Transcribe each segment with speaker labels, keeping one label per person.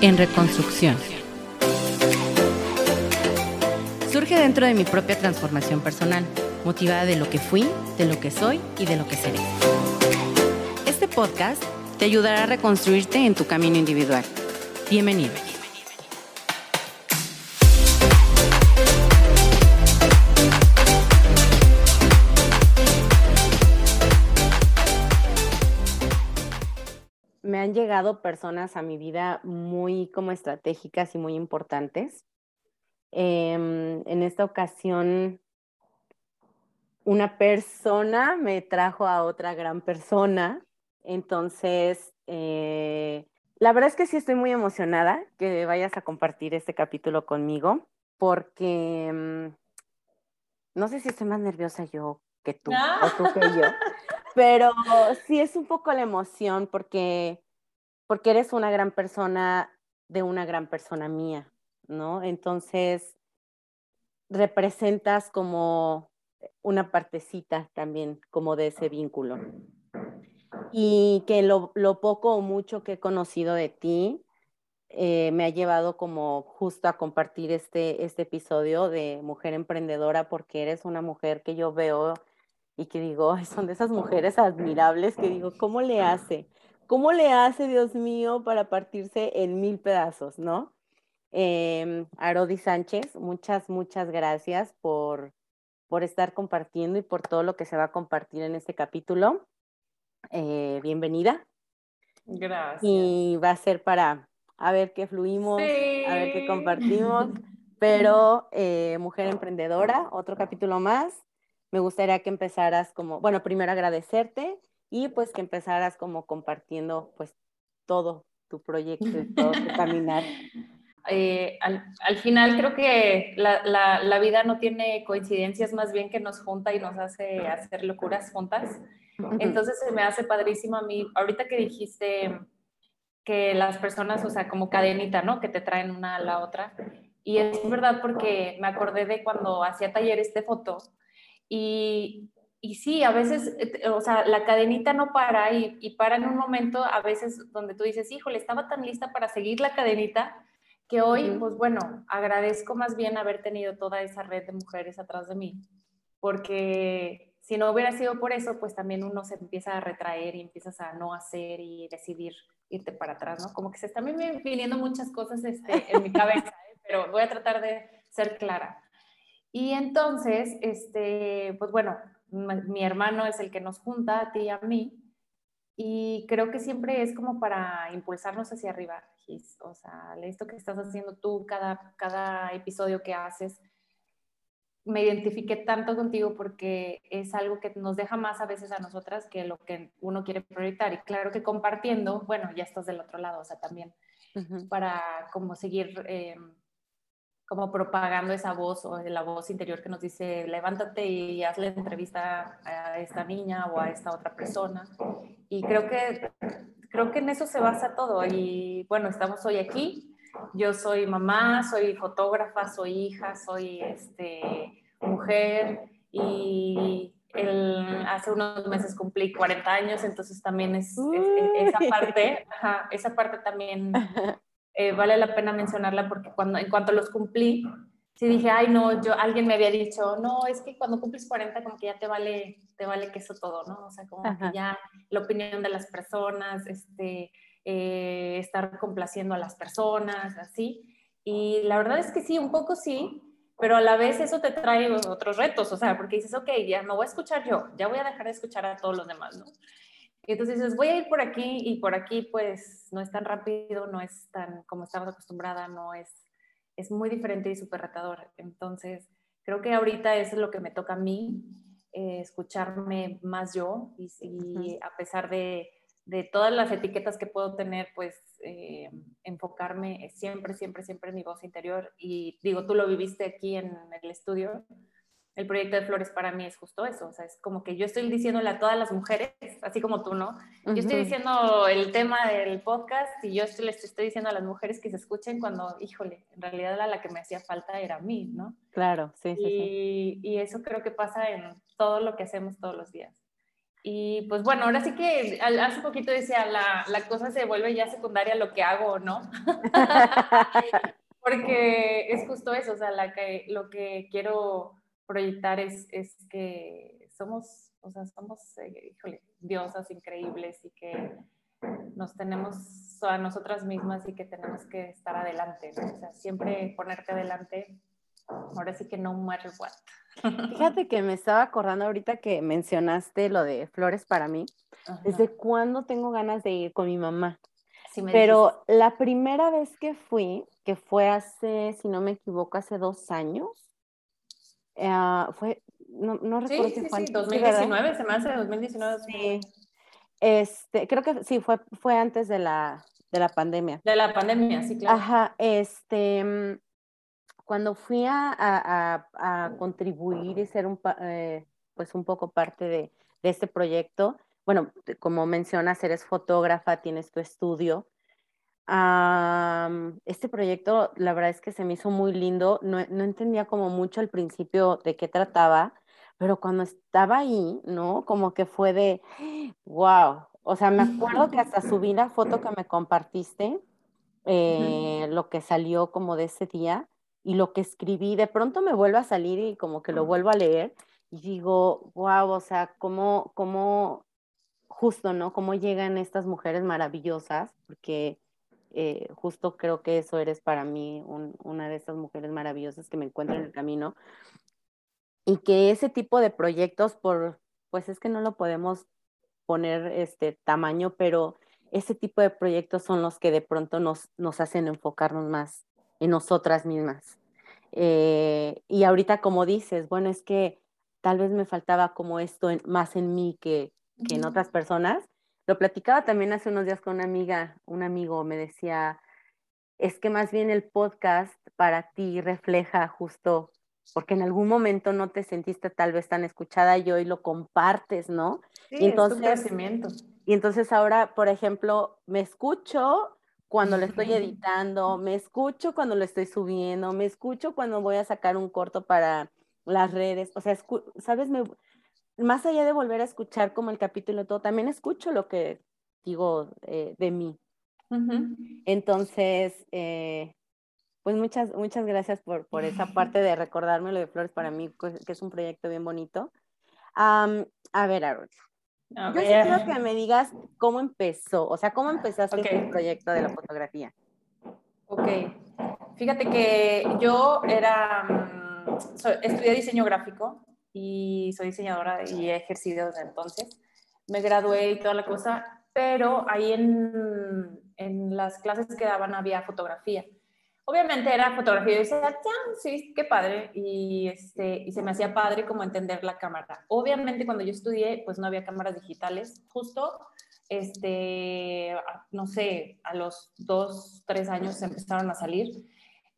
Speaker 1: en reconstrucción. Surge dentro de mi propia transformación personal, motivada de lo que fui, de lo que soy y de lo que seré. Este podcast te ayudará a reconstruirte en tu camino individual. Bienvenido. Han llegado personas a mi vida muy como estratégicas y muy importantes. Em, en esta ocasión, una persona me trajo a otra gran persona. Entonces, eh, la verdad es que sí estoy muy emocionada que vayas a compartir este capítulo conmigo, porque em, no sé si estoy más nerviosa yo que tú o tú que yo. Pero sí es un poco la emoción porque, porque eres una gran persona de una gran persona mía, ¿no? Entonces, representas como una partecita también, como de ese vínculo. Y que lo, poco o mucho que he conocido de ti eh, me ha llevado como justo a compartir este, este episodio de Mujer Emprendedora, porque eres una mujer que yo veo y que digo, son de esas mujeres admirables que digo, ¿cómo le hace? ¿Cómo le hace, Dios mío, para partirse en mil pedazos, no? Eh, Arodi Sánchez, muchas, muchas gracias por, por estar compartiendo y por todo lo que se va a compartir en este capítulo. Eh, bienvenida.
Speaker 2: Gracias.
Speaker 1: Y va a ser para a ver qué fluimos, a ver qué compartimos. Pero eh, Mujer Emprendedora, otro capítulo más me gustaría que empezaras como, bueno, primero agradecerte y pues que empezaras como compartiendo pues todo tu proyecto y todo tu caminar.
Speaker 2: Eh, al, al, final creo que la, la, la, vida no tiene coincidencias, más bien que nos junta y nos hace hacer locuras juntas. Entonces se me hace padrísimo a mí, ahorita que dijiste que las personas, o sea, como cadenita, ¿no? Que te traen una a la otra. Y es verdad porque me acordé de cuando hacía talleres de foto y, y sí, a veces, eh, o sea, la cadenita no para y, y, para en un momento, a veces donde tú dices, híjole, estaba tan lista para seguir la cadenita que hoy, pues bueno, agradezco más bien haber tenido toda esa red de mujeres atrás de mí, porque si no hubiera sido por eso, pues también uno se empieza a retraer y empiezas a no hacer y decidir irte para atrás, ¿no? Como que se están viniendo muchas cosas este, en mi cabeza, ¿eh? pero voy a tratar de ser clara. Y entonces, este, pues bueno, mi hermano es el que nos junta a ti y a mí. Y creo que siempre es como para impulsarnos hacia arriba, Gis. O sea, esto que estás haciendo tú, cada, cada episodio que haces, me identifique tanto contigo porque es algo que nos deja más a veces a nosotras que lo que uno quiere proyectar. Y claro que compartiendo, bueno, ya estás del otro lado, o sea, también para como seguir eh, como propagando esa voz o la voz interior que nos dice, levántate y hazle entrevista a esta niña o a esta otra persona. Y creo que, creo que en eso se basa todo. Y bueno, estamos hoy aquí. Yo soy mamá, soy fotógrafa, soy hija, soy este, mujer y el, hace unos meses cumplí 40 años, entonces también es, es esa parte, ajá, esa parte también eh, vale la pena mencionarla porque cuando, en cuanto los cumplí, sí dije, ay, no, yo, alguien me había dicho, no, es que cuando cumples 40 como que ya te vale, te vale queso todo, ¿no? O sea, como que ya la opinión de las personas, este, eh, estar complaciendo a las personas, así. Y la verdad es que sí, un poco sí, pero a la vez eso te trae otros retos, o sea, porque dices, ok, ya no voy a escuchar yo, ya voy a dejar de escuchar a todos los demás, ¿no? Y entonces dices, voy a ir por aquí y por aquí pues no es tan rápido, no es tan como estabas acostumbrada, no es, es muy diferente y súper retador. Entonces creo que ahorita eso es lo que me toca a mí, eh, escucharme más yo y, y a pesar de, de, todas las etiquetas que puedo tener, pues eh, enfocarme siempre, siempre, siempre en mi voz interior. Y digo, tú lo viviste aquí en el estudio el proyecto de Flores para mí es justo eso, o sea, es como que yo estoy diciéndole a todas las mujeres, así como tú, ¿no? Yo estoy diciendo el tema del podcast y yo estoy, les estoy diciendo a las mujeres que se escuchen cuando, híjole, en realidad la, la que me hacía falta era a mí, ¿no?
Speaker 1: Claro, sí, sí,
Speaker 2: y,
Speaker 1: sí.
Speaker 2: Y eso creo que pasa en todo lo que hacemos todos los días. Y pues bueno, ahora sí que hace poquito decía, la, la cosa se vuelve ya secundaria lo que hago, ¿no? Porque es justo eso, o sea, la que, lo que quiero proyectar es, es que somos, o sea, somos, eh, híjole, diosas increíbles y que nos tenemos a nosotras mismas y que tenemos que estar adelante, ¿no? O sea, siempre ponerte adelante, ahora sí que no matter what.
Speaker 1: Fíjate que me estaba acordando ahorita que mencionaste lo de flores para mí. ¿Desde cuándo tengo ganas de ir con mi mamá? Pero la primera vez que fui, que fue hace, si no me equivoco, hace dos años, eh, fue, no, no recuerdo
Speaker 2: si fue sí, 2019, se me hace 2019.
Speaker 1: Sí. Este, creo que sí, fue, fue antes de la, de la pandemia.
Speaker 2: De la pandemia, sí, claro.
Speaker 1: Ajá, este, mm, cuando fui a, a, a contribuir y ser un, eh, pues un poco parte de, de este proyecto, bueno, como mencionas, eres fotógrafa, tienes tu estudio. Este proyecto, la verdad es que se me hizo muy lindo. No, no, entendía como mucho al principio de qué trataba, pero cuando estaba ahí, ¿no? Como que fue de, wow. O sea, me acuerdo que hasta subí la foto que me compartiste, eh, lo que salió como de ese día y lo que escribí. De pronto me vuelve a salir y como que lo vuelvo a leer y digo, wow, o sea, cómo, cómo justo, ¿no? Cómo llegan estas mujeres maravillosas, porque eh, justo creo que eso eres para mí, una de esas mujeres maravillosas que me encuentro en el camino. Y que ese tipo de proyectos, por, pues es que no lo podemos poner este tamaño, pero ese tipo de proyectos son los que de pronto nos, nos hacen enfocarnos más en nosotras mismas. Eh, y ahorita como dices, bueno, es que tal vez me faltaba como esto más en mí que, que en otras personas. Lo platicaba también hace unos días con una amiga, un amigo me decía, es que más bien el podcast para ti refleja justo, porque en algún momento no te sentiste tal vez tan escuchada y hoy lo compartes, ¿no?
Speaker 2: Sí, y entonces, es
Speaker 1: Y entonces ahora, por ejemplo, me escucho cuando lo estoy editando, me escucho cuando lo estoy subiendo, me escucho cuando voy a sacar un corto para las redes, o sea, sabes, me, más allá de volver a escuchar como el capítulo todo, también escucho lo que digo eh, de mí. Entonces, eh, pues muchas, muchas gracias por, por esa parte de recordarme lo de Flores para mí, que es un proyecto bien bonito. a ver, Aaron. Yo quiero que me digas cómo empezó, o sea, cómo empezaste okay. este proyecto de la fotografía.
Speaker 2: Ok, fíjate que yo era, mm, estudié diseño gráfico y soy diseñadora y he ejercido desde entonces. Me gradué y toda la cosa, pero ahí en, en las clases que daban había fotografía. Obviamente era fotografía y yo decía, sí, qué padre, y, este, y se me hacía padre como entender la cámara. Obviamente cuando yo estudié, pues no había cámaras digitales, justo, este, no sé, a los dos, tres años empezaron a salir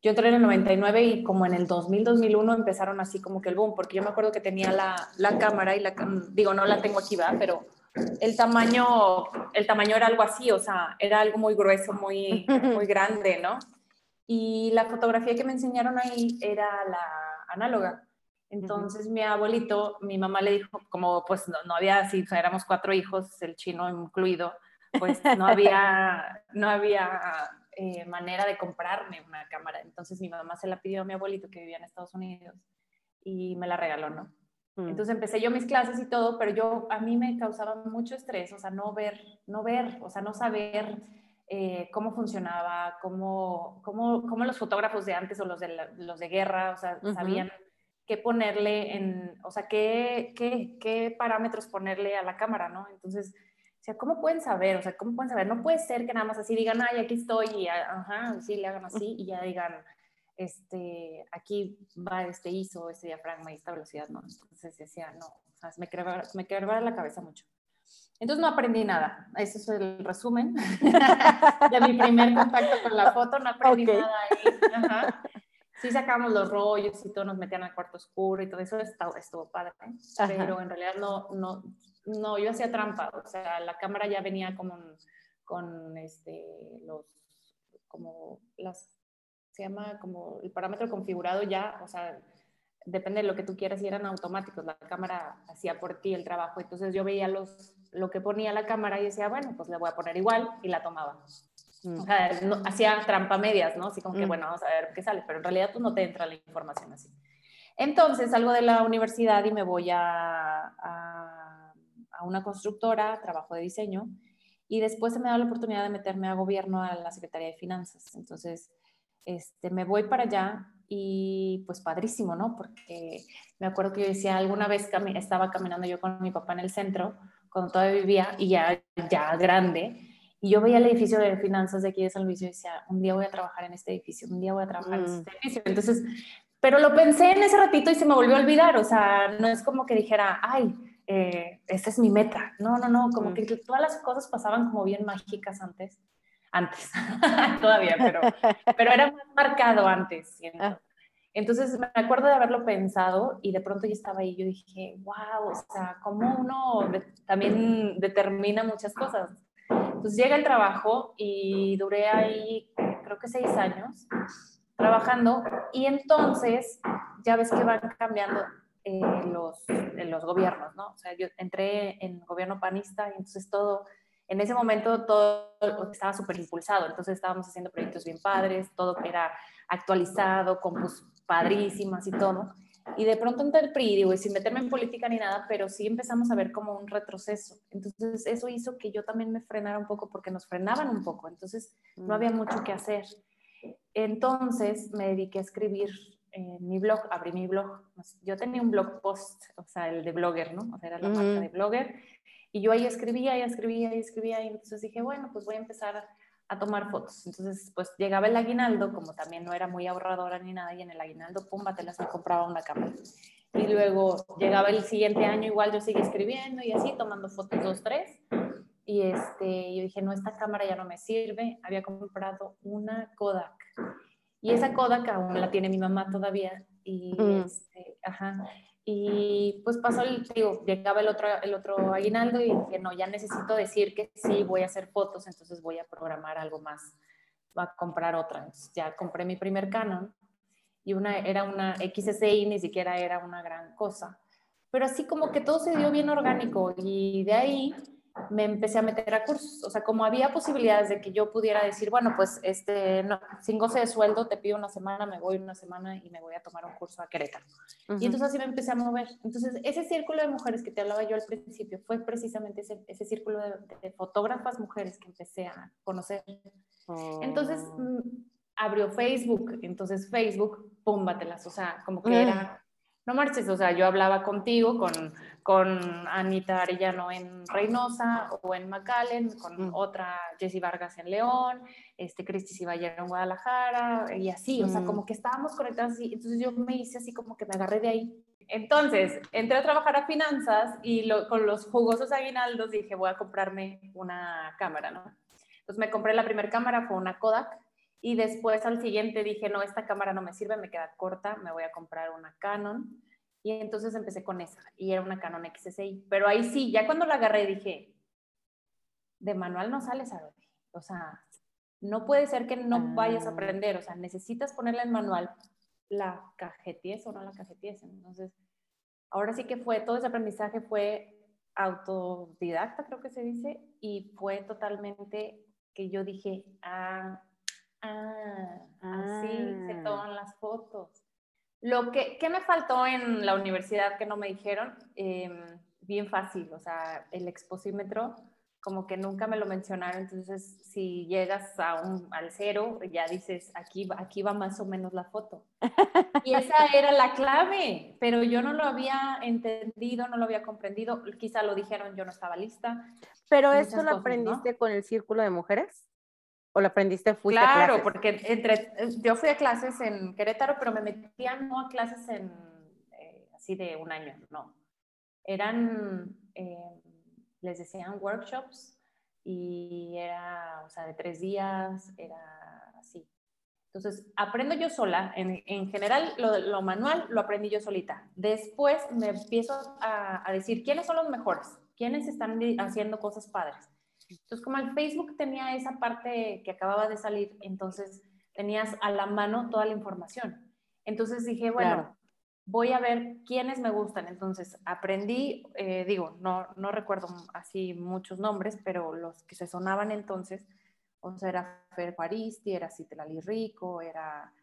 Speaker 2: yo entré en el 99 y como en el 2000, 2001 empezaron así como que el boom, porque yo me acuerdo que tenía la, la cámara y la, digo, no la tengo aquí, va, pero el tamaño, el tamaño era algo así, o sea, era algo muy grueso, muy, muy grande, ¿no? Y la fotografía que me enseñaron ahí era la análoga. Entonces mi abuelito, mi mamá le dijo, como pues no, no había, si éramos cuatro hijos, el chino incluido, pues no había, no había eh, manera de comprarme una cámara. Entonces mi mamá se la pidió a mi abuelito que vivía en Estados Unidos y me la regaló, ¿no? Mm. Entonces empecé yo mis clases y todo, pero yo a mí me causaba mucho estrés, o sea, no ver, no ver, o sea, no saber eh, cómo funcionaba, cómo, cómo, cómo, los fotógrafos de antes o los de, los de guerra, o sea, sabían qué ponerle en, o sea, qué, qué, qué parámetros ponerle a la cámara, ¿no? Entonces o sea, ¿cómo pueden saber? O sea, ¿cómo pueden saber? No puede ser que nada más así digan, ay, aquí estoy, y ajá, sí, le hagan así, y ya digan, este, aquí va este ISO, este diafragma y esta velocidad, ¿no? Entonces decía, no, o sea, me quebraba, me quebraba la cabeza mucho. Entonces no aprendí nada. Ese es el resumen de mi primer contacto con la foto. No aprendí nada ahí. Ajá. Sí sacamos los rollos y todo, nos metían al cuarto oscuro y todo eso estuvo, estuvo padre. Pero en realidad no, no, no, yo hacía trampa, o sea, la cámara ya venía como con este, los, como las, se llama como el parámetro configurado ya, o sea, depende de lo que tú quieras y eran automáticos, la cámara hacía por ti el trabajo, entonces yo veía los, lo que ponía la cámara y decía, bueno, pues le voy a poner igual y la tomaba. Mm. O sea, hacía trampa medias, ¿no? Así como que, mm. bueno, vamos a ver qué sale, pero en realidad pues no te entra la información así. Entonces salgo de la universidad y me voy a, a, a una constructora, trabajo de diseño, y después se me da la oportunidad de meterme a gobierno a la Secretaría de Finanzas. Entonces, este, me voy para allá y pues padrísimo, ¿no? Porque me acuerdo que yo decía, alguna vez estaba caminando yo con mi papá en el centro, cuando todavía vivía y ya, ya grande, y yo veía el edificio de finanzas de aquí de San Luis y decía, un día voy a trabajar en este edificio, un día voy a trabajar en este mm. edificio. Entonces, pero lo pensé en ese ratito y se me volvió a olvidar, o sea, no es como que dijera, ay, eh, esta es mi meta. No, no, no, como mm. que todas las cosas pasaban como bien mágicas antes. Antes, todavía, pero, pero era más marcado antes. Ah. Entonces me acuerdo de haberlo pensado y de pronto ya estaba ahí. Yo dije, wow, o sea, cómo uno también determina muchas cosas. Entonces llega el trabajo y duré ahí, creo que seis años trabajando y entonces ya ves que van cambiando en los, en los gobiernos, ¿no? O sea, yo entré en gobierno panista y entonces todo, en ese momento todo estaba súper impulsado, entonces estábamos haciendo proyectos bien padres, todo era actualizado, compus padrísimas y todo. Y de pronto entré el PRI, digo, y sin meterme en política ni nada, pero sí empezamos a ver como un retroceso. Entonces eso hizo que yo también me frenara un poco porque nos frenaban un poco, entonces no había mucho que hacer. Entonces me dediqué a escribir en mi blog, abrí mi blog. Yo tenía un blog post, o sea, el de blogger, ¿no? O sea, era la marca de blogger. Y yo ahí escribía y escribía y escribía. Y entonces dije, bueno, pues voy a empezar a, tomar fotos. Entonces, pues llegaba el aguinaldo, como también no era muy ahorradora ni nada, y en el aguinaldo, pum, las me compraba una cámara. Y luego llegaba el siguiente año, igual yo seguía escribiendo y así, tomando fotos dos, tres. Y este, yo dije, no, esta cámara ya no me sirve. Había comprado una Kodak y esa Kodak aún la tiene mi mamá todavía. Y, mm. este, ajá, y pues pasó el, digo, llegaba el otro, el otro aguinaldo y dije, no, ya necesito decir que sí, voy a hacer fotos, entonces voy a programar algo más, voy a comprar otra. Entonces ya compré mi primer Canon y una, era una XSI, ni siquiera era una gran cosa. Pero así como que todo se dio bien orgánico y de ahí me empecé a meter a cursos. O sea, como había posibilidades de que yo pudiera decir, bueno, pues este, no, sin goce de sueldo, te pido una semana, me voy una semana y me voy a tomar un curso a Querétaro. Y entonces así me empecé a mover. Entonces, ese círculo de mujeres que te hablaba yo al principio fue precisamente ese, ese círculo de, fotógrafas mujeres que empecé a conocer. Entonces, oh. mm, abrió Facebook. Entonces, Facebook, púmbatelas. O sea, como que era no marches, o sea, yo hablaba contigo, con, con Anita Arellano en Reynosa o en McAllen, con mm. otra Jessie Vargas en León, este, Cristi Ciballero en Guadalajara, y así, o sea, mm. como que estábamos conectados así, entonces yo me hice así como que me agarré de ahí. Entonces, entré a trabajar a finanzas y con los jugosos aguinaldos dije, voy a comprarme una cámara, ¿no? Entonces me compré la primera cámara, fue una Kodak, y después al siguiente dije, no, esta cámara no me sirve, me queda corta, me voy a comprar una Canon. Y entonces empecé con esa, y era una Canon XSI. Pero ahí sí, ya cuando la agarré dije, de manual no sales a ver. O sea, no puede ser que no vayas a ah. aprender. O sea, necesitas ponerla en manual, la cajeties o no la cajeties. Entonces, ahora sí que fue, todo ese aprendizaje fue autodidacta, creo que se dice, y fue totalmente que yo dije, ah, Ah, así se ah. toman las fotos. Lo que, ¿qué me faltó en la universidad que no me dijeron? Em, bien fácil, o sea, el exposímetro, como que nunca me lo mencionaron, entonces si llegas a un, al cero, ya dices, aquí, aquí va más o menos la foto. Y esa era la clave, pero yo no lo había entendido, no lo había comprendido, quizá lo dijeron, yo no estaba lista.
Speaker 1: ¿Pero esto lo aprendiste con el círculo de mujeres? ¿O lo aprendiste?
Speaker 2: Fuiste claro, porque entre, yo fui a clases en Querétaro, pero me metía no a clases en eh, así de un año, no. Eran, eh, les decían workshops y era, o sea, de tres días, era así. Entonces, aprendo yo sola. En, en general, lo, lo, manual lo aprendí yo solita. Después me empiezo a, a decir quiénes son los mejores, quiénes están haciendo cosas padres entonces, como el Facebook tenía esa parte que acababa de salir, entonces tenías a la mano toda la información. Entonces dije, bueno, voy a ver quiénes me gustan. Entonces aprendí, eh, digo, no, no recuerdo así muchos nombres, pero los que se sonaban entonces, o sea, era Fer Juaristi, era Citlali Rico, era,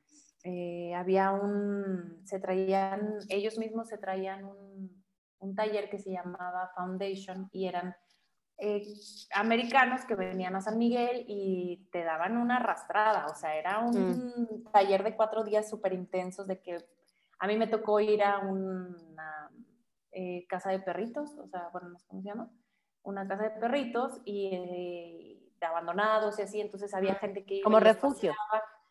Speaker 2: eh, había un, se traían, ellos mismos se traían un, un taller que se llamaba Foundation y eran eh, americanos que venían a San Miguel y te daban una arrastrada, o sea, era un mm. taller de cuatro días súper intensos de que a mí me tocó ir a una eh, casa de perritos, o sea, bueno, no sé cómo se llama, una casa de perritos y eh, de abandonados y así, entonces había gente que...
Speaker 1: Como refugio.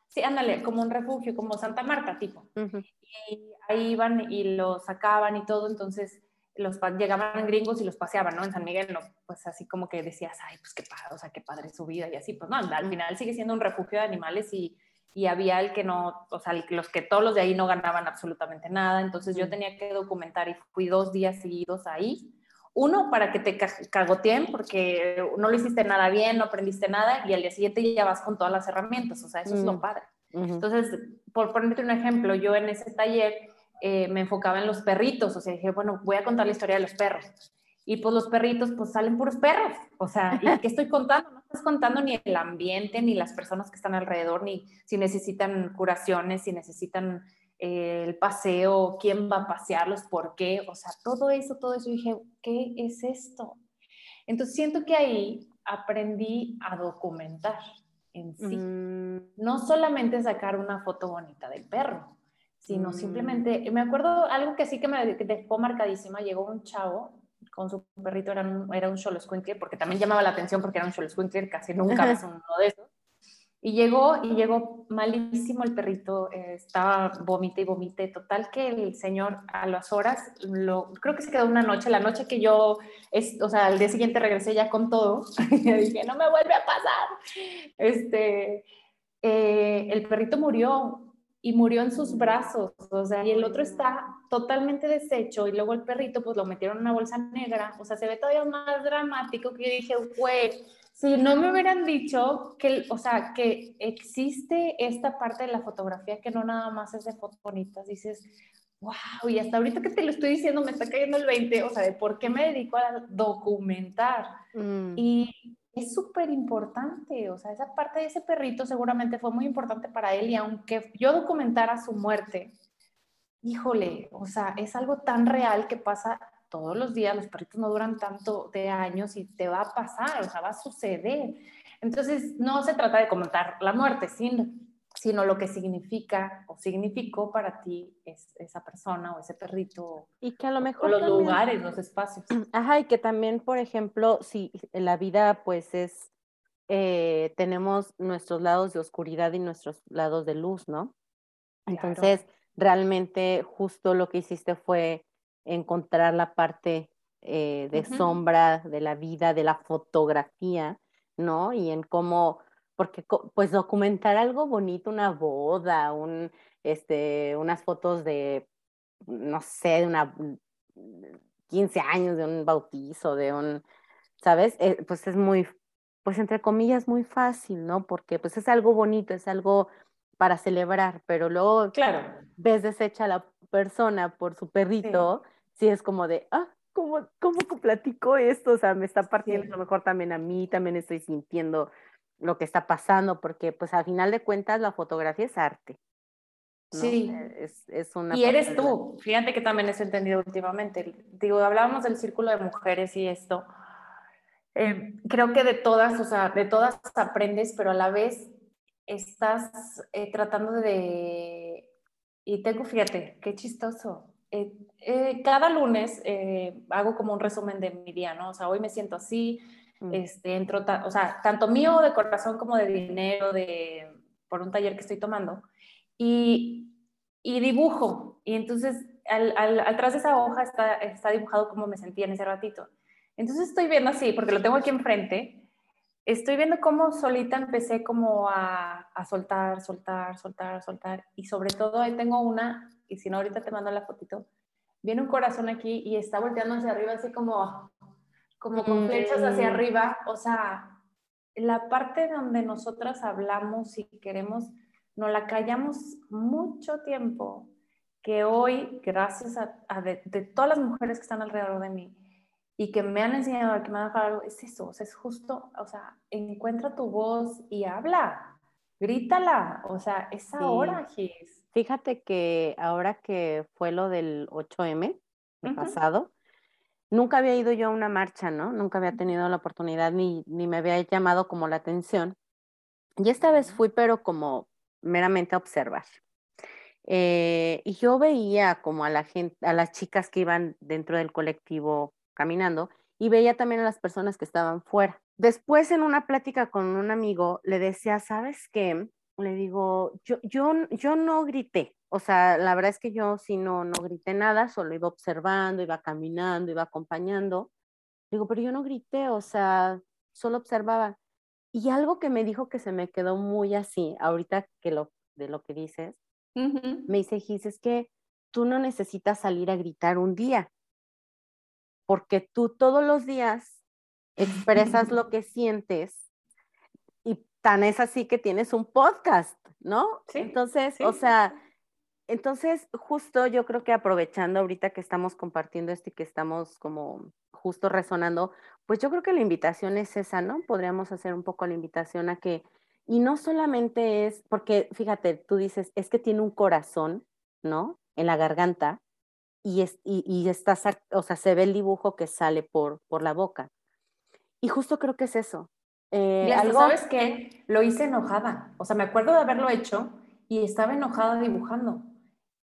Speaker 2: Sí, ándale, como un refugio, como Santa Marta, tipo. Y ahí iban y lo sacaban y todo, entonces los llegaban gringos y los paseaban, ¿no? En San Miguel, no, pues así como que decías, ay, pues qué padre, o sea, qué padre su vida y así, pues no, al final sigue siendo un refugio de animales y, y había el que no, o sea, los que todos los de ahí no ganaban absolutamente nada, entonces yo tenía que documentar y fui dos días seguidos ahí. Uno, para que te cagoteen porque no lo hiciste nada bien, no aprendiste nada y al día siguiente ya vas con todas las herramientas, o sea, eso es lo padre. Entonces, por ponerte un ejemplo, yo en ese taller eh, me enfocaba en los perritos, o sea, dije, bueno, voy a contar la historia de los perros. Y pues los perritos, pues salen puros perros. O sea, ¿y qué estoy contando? No estás contando ni el ambiente, ni las personas que están alrededor, ni si necesitan curaciones, si necesitan eh, el paseo, quién va a pasearlos, por qué. O sea, todo eso, todo eso. dije, ¿qué es esto? Entonces siento que ahí aprendí a documentar en sí. Mm. No solamente sacar una foto bonita del perro, sino mm. simplemente, me acuerdo algo que sí que me dejó marcadísima, llegó un chavo con su perrito, era un, era un porque también llamaba la atención porque era un Xoloscuincle, casi nunca ves uno de esos. Y llegó, y llegó malísimo el perrito, eh, estaba vomite y vomite, total que el señor a las horas, lo, creo que se quedó una noche, la noche que yo, es, o sea, al día siguiente regresé ya con todo, y dije, no me vuelve a pasar. Este, eh, el perrito murió, y murió en sus brazos, o sea, y el otro está totalmente deshecho y luego el perrito pues lo metieron en una bolsa negra, o sea, se ve todavía más dramático que yo dije, güey, si no me hubieran dicho que, o sea, que existe esta parte de la fotografía que no nada más es de fotos bonitas, dices, wow, y hasta ahorita que te lo estoy diciendo me está cayendo el 20, o sea, de por qué me dedico a documentar. Mm. Y es súper importante, o sea, esa parte de ese perrito seguramente fue muy importante para él y aunque yo documentara su muerte, híjole, o sea, es algo tan real que pasa todos los días, los perritos no duran tanto de años y te va a pasar, o sea, va a suceder. Entonces, no se trata de comentar la muerte, sino sino lo que significa o significó para ti es, esa persona o ese perrito.
Speaker 1: Y que a lo mejor...
Speaker 2: los lugares, los espacios.
Speaker 1: Ajá, y que también, por ejemplo, si la vida pues es, eh, tenemos nuestros lados de oscuridad y nuestros lados de luz, ¿no? Entonces, realmente justo lo que hiciste fue encontrar la parte eh, de sombra de la vida, de la fotografía, ¿no? Y en cómo porque pues documentar algo bonito, una boda, un, este, unas fotos de, no sé, de una 15 años, de un bautizo, de un, ¿sabes? Eh, pues es muy, pues entre comillas, muy fácil, ¿no? Porque pues es algo bonito, es algo para celebrar, pero luego
Speaker 2: claro.
Speaker 1: ves deshecha a la persona por su perrito, sí, es como de, ah, ¿cómo, cómo platico esto? O sea, me está partiendo a lo mejor también a mí, también estoy sintiendo lo que está pasando, porque pues al final de cuentas la fotografía es arte.
Speaker 2: Sí. Es, es, una y eres tú, fíjate que también he entendido últimamente. Digo, hablábamos del círculo de mujeres y esto. Eh, creo que de todas, o sea, de todas aprendes, pero a la vez estás eh, tratando de... Y tengo, fíjate, qué chistoso. Eh, cada lunes hago como un resumen de mi día, ¿no? O sea, hoy me siento así, Mm. Este, entro, o sea, tanto mío de corazón como de dinero, de, por un taller que estoy tomando, y, y dibujo. Y entonces, al, al, atrás de esa hoja está, está dibujado como me sentía en ese ratito. Entonces estoy viendo así, porque lo tengo aquí enfrente, estoy viendo cómo solita empecé como a, a, soltar, soltar, soltar, soltar. Y sobre todo ahí tengo una, y si no ahorita te mando la fotito, viene un corazón aquí y está volteando hacia arriba así como como con flechas hacia mm. arriba, o sea, la parte donde nosotras hablamos y queremos, nos la callamos mucho tiempo que hoy, gracias a, de, todas las mujeres que están alrededor de mí y que me han enseñado, que me han dejado es eso, o sea, es justo, o sea, encuentra tu voz y habla, grítala, o sea, es ahora, Gis.
Speaker 1: Fíjate que ahora que fue lo del 8M, pasado, nunca había ido yo a una marcha, ¿no? Nunca había tenido la oportunidad ni, ni me había llamado como la atención. Y esta vez fui, pero como meramente a observar. Eh, y yo veía como a la gente, a las chicas que iban dentro del colectivo caminando y veía también a las personas que estaban fuera. Después en una plática con un amigo le decía, ¿sabes qué? Le digo, yo, yo, yo no grité, o sea, la verdad es que yo sí no, no grité nada, solo iba observando, iba caminando, iba acompañando. Digo, pero yo no grité, o sea, solo observaba. Y algo que me dijo que se me quedó muy así, ahorita que lo, de lo que dices, me dice, Gis, es que tú no necesitas salir a gritar un día, porque tú todos los días expresas lo que sientes y tan es así que tienes un podcast, ¿no? Entonces, o sea, entonces justo yo creo que aprovechando ahorita que estamos compartiendo esto y que estamos como justo resonando, pues yo creo que la invitación es esa, ¿no? Podríamos hacer un poco la invitación a que y no solamente es, porque fíjate, tú dices, es que tiene un corazón, ¿no? En la garganta y, es, y, y está, o sea, se ve el dibujo que sale por, por la boca. Y justo creo que es eso.
Speaker 2: Eh, ¿algo? ¿sabes qué? Lo hice enojada. O sea, me acuerdo de haberlo hecho y estaba enojada dibujando.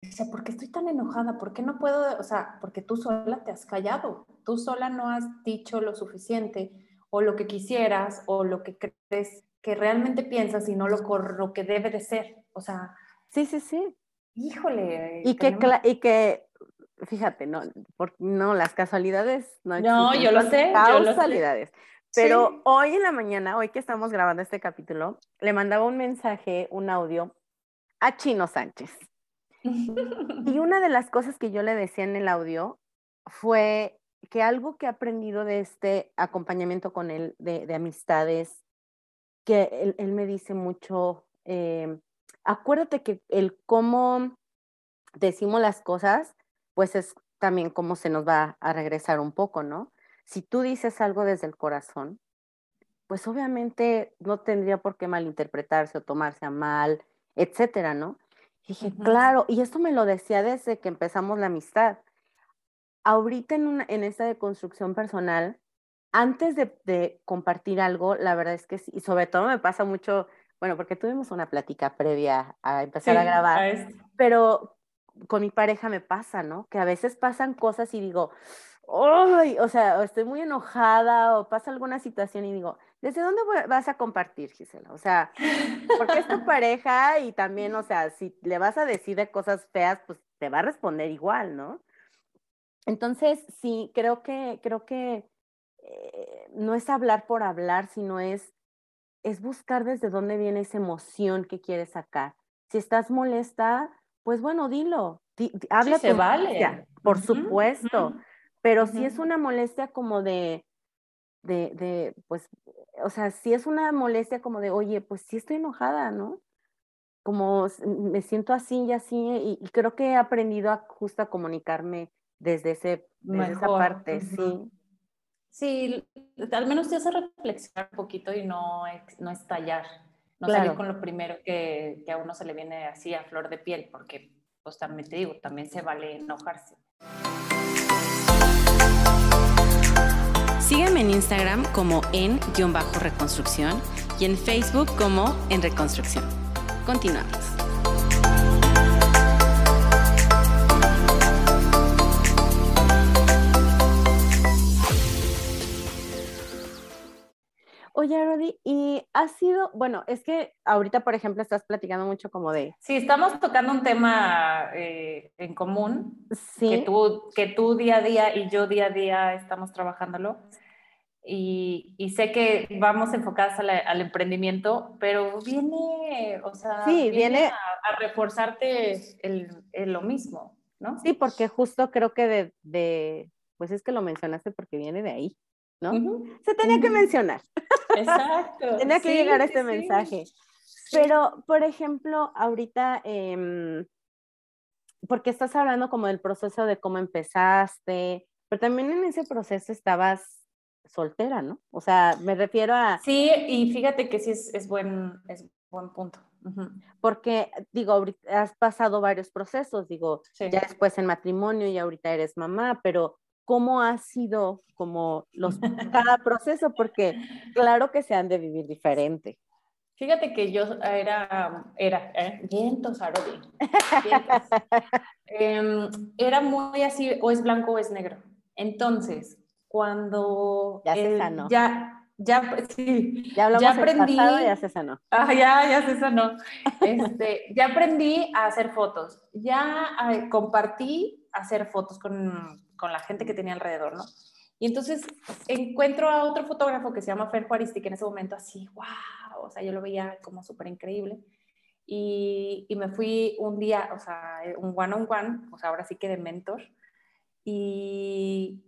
Speaker 2: Dice, ¿por qué estoy tan enojada? ¿Por qué no puedo? O sea, porque tú sola te has callado. Tú sola no has dicho lo suficiente o lo que quisieras o lo que crees que realmente piensas y no lo, lo que debe de ser. O sea.
Speaker 1: Sí, sí, sí.
Speaker 2: Híjole.
Speaker 1: Y que, y que fíjate, no, no, las casualidades
Speaker 2: no No, yo lo sé.
Speaker 1: Casualidades. Pero hoy en la mañana, hoy que estamos grabando este capítulo, le mandaba un mensaje, un audio a Chino Sánchez. Y una de las cosas que yo le decía en el audio fue que algo que he aprendido de este acompañamiento con él, de, de amistades, que él, me dice mucho, eh, acuérdate que el cómo decimos las cosas, pues es también cómo se nos va a regresar un poco, ¿no? Si tú dices algo desde el corazón, pues obviamente no tendría por qué malinterpretarse o tomarse a mal, etcétera, ¿no? Dije, claro, y esto me lo decía desde que empezamos la amistad. Ahorita en, una, en esta deconstrucción personal, antes de, compartir algo, la verdad es que sí, y sobre todo me pasa mucho, bueno, porque tuvimos una plática previa a empezar a grabar, pero con mi pareja me pasa, ¿no? Que a veces pasan cosas y digo, ¡ay! O sea, estoy muy enojada o pasa alguna situación y digo, ¿desde dónde vas a compartir, Gisela? O sea, porque es tu pareja y también, o sea, si le vas a decir de cosas feas, pues te va a responder igual, ¿no? Entonces, sí, creo que, creo que eh, no es hablar por hablar, sino es, es buscar desde dónde viene esa emoción que quieres sacar. Si estás molesta, pues bueno, dilo. habla
Speaker 2: se vale.
Speaker 1: por supuesto. Pero si es una molestia como de, de, de, pues, o sea, si es una molestia como de, oye, pues sí estoy enojada, ¿no? Como me siento así y así, y, creo que he aprendido a justo a comunicarme desde, ese, desde esa parte, sí.
Speaker 2: Sí, al menos te hace reflexionar un poquito y no, no estallar, no salir con lo primero que, que, a uno se le viene así a flor de piel, porque pues también te digo, también se vale enojarse.
Speaker 1: Sígueme en Instagram como en-reconstrucción y en Facebook como en reconstrucción. Continuamos. Oye, Rodi, y ha sido, bueno, es que ahorita, por ejemplo, estás platicando mucho como de...
Speaker 2: Sí, estamos tocando un tema eh, en común, ¿Sí? que, tú, que tú día a día y yo día a día estamos trabajándolo. Y, y sé que vamos enfocadas al emprendimiento, pero viene, o sea,
Speaker 1: sí, viene,
Speaker 2: a, reforzarte el, lo mismo, ¿no?
Speaker 1: Sí, porque justo creo que de, de, pues es que lo mencionaste porque viene de ahí. ¿No? Se tenía que mencionar.
Speaker 2: Exacto.
Speaker 1: tenía que llegar este mensaje. Pero, por ejemplo, ahorita, em, porque estás hablando como del proceso de cómo empezaste, pero también en ese proceso estabas soltera, ¿no? O sea, me refiero a...
Speaker 2: Sí, y fíjate que sí es, buen, es buen punto.
Speaker 1: Porque, digo, has pasado varios procesos, digo, ya después en matrimonio y ahorita eres mamá, pero ¿cómo ha sido como los, cada proceso? Porque claro que se han de vivir diferente.
Speaker 2: Fíjate que yo era, era, ¿eh? vientos, em, era muy así, o es blanco o es negro. Entonces, cuando...
Speaker 1: Ya se sanó.
Speaker 2: Ya, ya, sí,
Speaker 1: ya, hablamos ya aprendí. Pasado, ya se sanó.
Speaker 2: Ah, ya, ya se sanó. Este, ya aprendí a hacer fotos. Ya eh, compartí hacer fotos con, con la gente que tenía alrededor, ¿no? Y entonces encuentro a otro fotógrafo que se llama Fer Juaristi, que en ese momento así, wow, o sea, yo lo veía como súper increíble. Y, y, me fui un día, o sea, un one-on-one, -on -one, o sea, ahora sí que de mentor. Y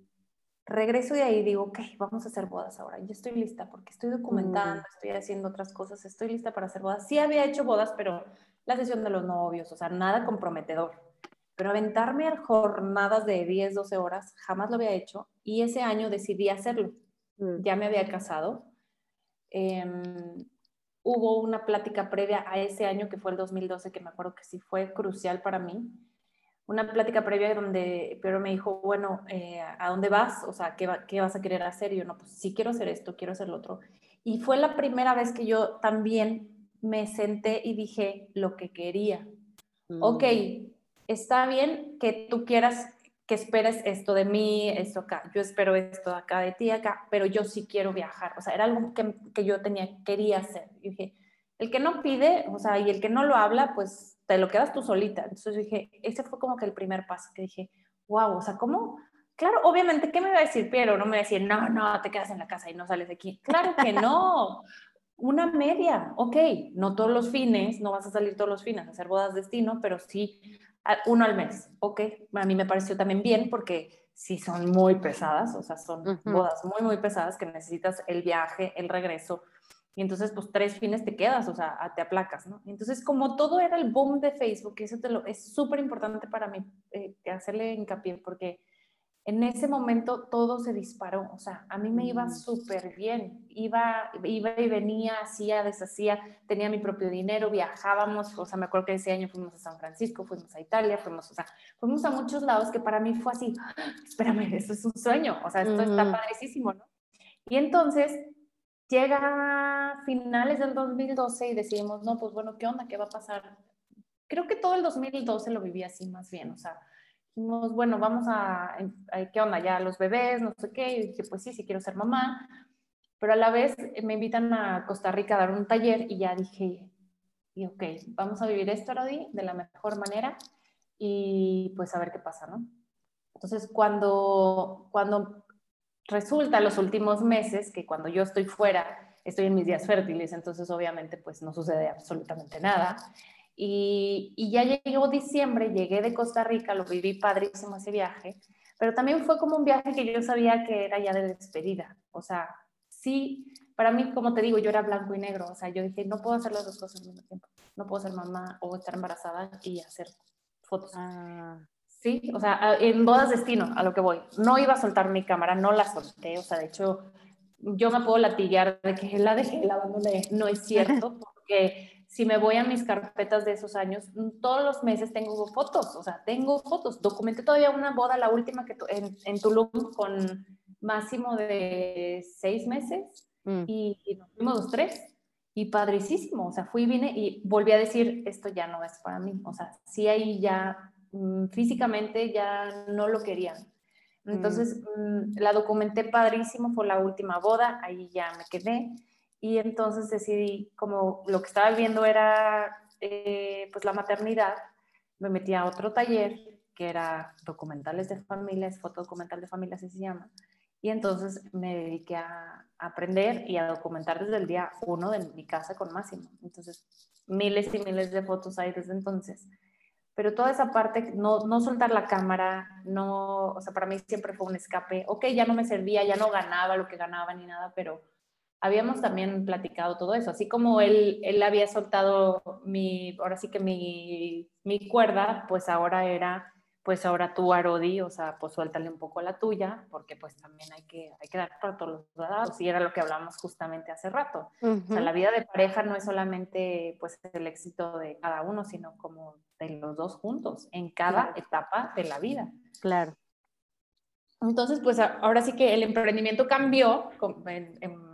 Speaker 2: regreso de ahí y digo, ok, vamos a hacer bodas ahora. Yo estoy lista porque estoy documentando, mm. estoy haciendo otras cosas, estoy lista para hacer bodas. Sí había hecho bodas, pero la sesión de los novios, o sea, nada comprometedor. Pero aventarme a jornadas de 10, 12 horas, jamás lo había hecho. Y ese año decidí hacerlo. Mm. Ya me había casado. Em, hubo una plática previa a ese año, que fue el 2012, que me acuerdo que sí fue crucial para mí una plática previa donde Pedro me dijo, bueno, eh, ¿a dónde vas? O sea, ¿qué, ¿qué, vas a querer hacer? Y yo, no, pues sí quiero hacer esto, quiero hacer lo otro. Y fue la primera vez que yo también me senté y dije lo que quería. Ok, mm. Está bien que tú quieras, que esperes esto de mí, esto acá. Yo espero esto acá de ti, acá, pero yo sí quiero viajar. O sea, era algo que, que yo tenía, quería hacer. Y dije, el que no pide, o sea, y el que no lo habla, pues te lo quedas tú solita. Entonces dije, ese fue como que el primer paso, que dije, wow, o sea, ¿cómo? Claro, obviamente, ¿qué me va a decir Piero? No me va a decir, no, no, te quedas en la casa y no sales de aquí. Claro que no. Una media, ok, no todos los fines, no vas a salir todos los fines a hacer bodas destino, pero sí uno al mes, ok. A mí me pareció también bien porque sí son muy pesadas, o sea, son bodas muy, muy pesadas que necesitas el viaje, el regreso, y entonces, pues tres fines te quedas, o sea, te aplacas, ¿no? Entonces, como todo era el boom de Facebook, eso te lo, es súper importante para mí eh, hacerle hincapié, porque en ese momento todo se disparó, o sea, a mí me iba mm. súper bien, iba, iba y venía, hacía, deshacía, tenía mi propio dinero, viajábamos, o sea, me acuerdo que ese año fuimos a San Francisco, fuimos a Italia, fuimos, o sea, fuimos a muchos lados que para mí fue así, espérame, esto es un sueño, o sea, esto está padrísimo, ¿no? Y entonces Llega finales del 2012 y decidimos, no, pues bueno, ¿qué onda? ¿Qué va a pasar? Creo que todo el 2012 lo viví así más bien, o sea, dijimos, bueno, vamos a, ¿qué onda? Ya los bebés, no sé qué, y dije, pues sí, sí quiero ser mamá, pero a la vez me invitan a Costa Rica a dar un taller y ya dije, y ok, vamos a vivir esto, Rodi, de la mejor manera y pues a ver qué pasa, ¿no? Entonces, cuando, cuando resulta los últimos meses que cuando yo estoy fuera, estoy en mis días fértiles, entonces obviamente pues no sucede absolutamente nada. Y, y, ya llegó diciembre, llegué de Costa Rica, lo viví padrísimo ese viaje, pero también fue como un viaje que yo sabía que era ya de despedida. O sea, sí, para mí, como te digo, yo era blanco y negro. O sea, yo dije, no puedo hacer las dos cosas al mismo tiempo. No puedo ser mamá o estar embarazada y hacer fotos. Ah. Sí, o sea, en bodas destino, a lo que voy. No iba a soltar mi cámara, no la solté, o sea, de hecho, yo me puedo latiguear de que la dejé, la abandoné. No es cierto, porque si me voy a mis carpetas de esos años, todos los meses tengo fotos, o sea, tengo fotos. Documenté todavía una boda, la última que en, en Tulum, con máximo de seis meses, mm. y, y nos fuimos los tres y padricísimo, o sea, fui, vine y volví a decir, esto ya no es para mí, o sea, sí ahí ya Mm, físicamente ya no lo querían. Entonces mm. Mm, la documenté padrísimo, fue la última boda, ahí ya me quedé y entonces decidí, como lo que estaba viendo era eh, pues la maternidad, me metí a otro taller que era documentales de familias, fotodocumental de familias así se llama, y entonces me dediqué a, aprender y a documentar desde el día uno de mi casa con Máximo. Entonces, miles y miles de fotos hay desde entonces pero toda esa parte, no, no soltar la cámara, no, o sea, para mí siempre fue un escape. Ok, ya no me servía, ya no ganaba lo que ganaba ni nada, pero habíamos también platicado todo eso, así como él, él había soltado mi, ahora sí que mi, mi cuerda, pues ahora era pues ahora tú, Arodi, o sea, pues suéltale un poco la tuya, porque pues también hay que, hay que dar para todos los lados, y era lo que hablamos justamente hace rato. O sea, la vida de pareja no es solamente pues el éxito de cada uno, sino como de los dos juntos, en cada etapa de la vida.
Speaker 1: Claro.
Speaker 2: Entonces, pues ahora sí que el emprendimiento cambió en, en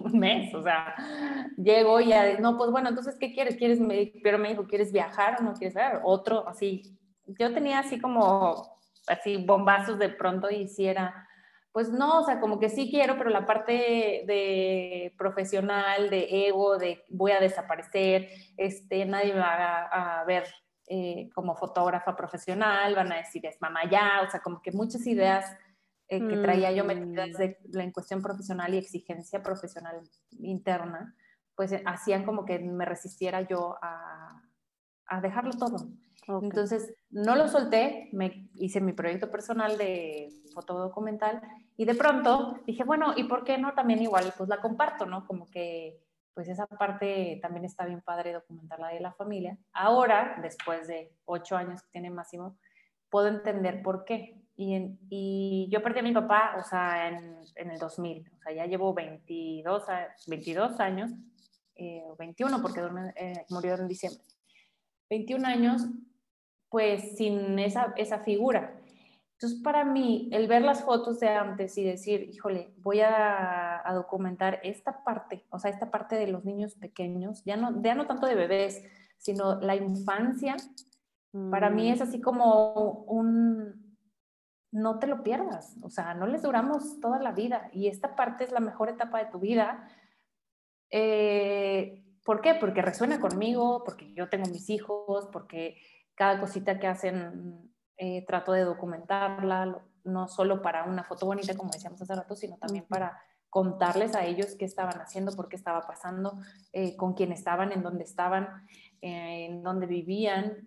Speaker 2: un mes, o sea, llego y ya, no, pues bueno, entonces, ¿qué quieres? ¿Quieres, pero me dijo, ¿quieres viajar o no quieres ver? Otro, así, yo tenía así como, así, bombazos de pronto y hiciera, pues no, o sea, como que sí quiero, pero la parte de profesional, de ego, de voy a desaparecer, este, nadie me va a, ver eh, como fotógrafa profesional, van a decir es mamá ya, o sea, como que muchas ideas eh, que traía yo mm. en cuestión profesional y exigencia profesional interna, pues eh, hacían como que me resistiera yo a, a dejarlo todo. Entonces, no lo solté, me hice mi proyecto personal de fotodocumental y de pronto dije, bueno, ¿y por qué no también igual pues la comparto, ¿no? Como que pues esa parte también está bien padre documentarla de la familia. Ahora, después de ocho años que tiene Máximo, puedo entender por qué. Y, y, yo perdí a mi papá, o sea, en, en, el 2000, o sea, ya llevo 22, 22 años, eh, 21 porque eh, murió en diciembre, 21 años, pues sin esa, esa figura. Entonces, para mí, el ver las fotos de antes y decir, híjole, voy a, a, documentar esta parte, o sea, esta parte de los niños pequeños, ya no, ya no tanto de bebés, sino la infancia, para mí es mm. así como un, no te lo pierdas, o sea, no les duramos toda la vida y esta parte es la mejor etapa de tu vida. Eh, ¿Por qué? Porque resuena conmigo, porque yo tengo mis hijos, porque cada cosita que hacen eh, trato de documentarla, no solo para una foto bonita, como decíamos hace rato, sino también para contarles a ellos qué estaban haciendo, por qué estaba pasando, eh, con quién estaban, en dónde estaban, en dónde vivían,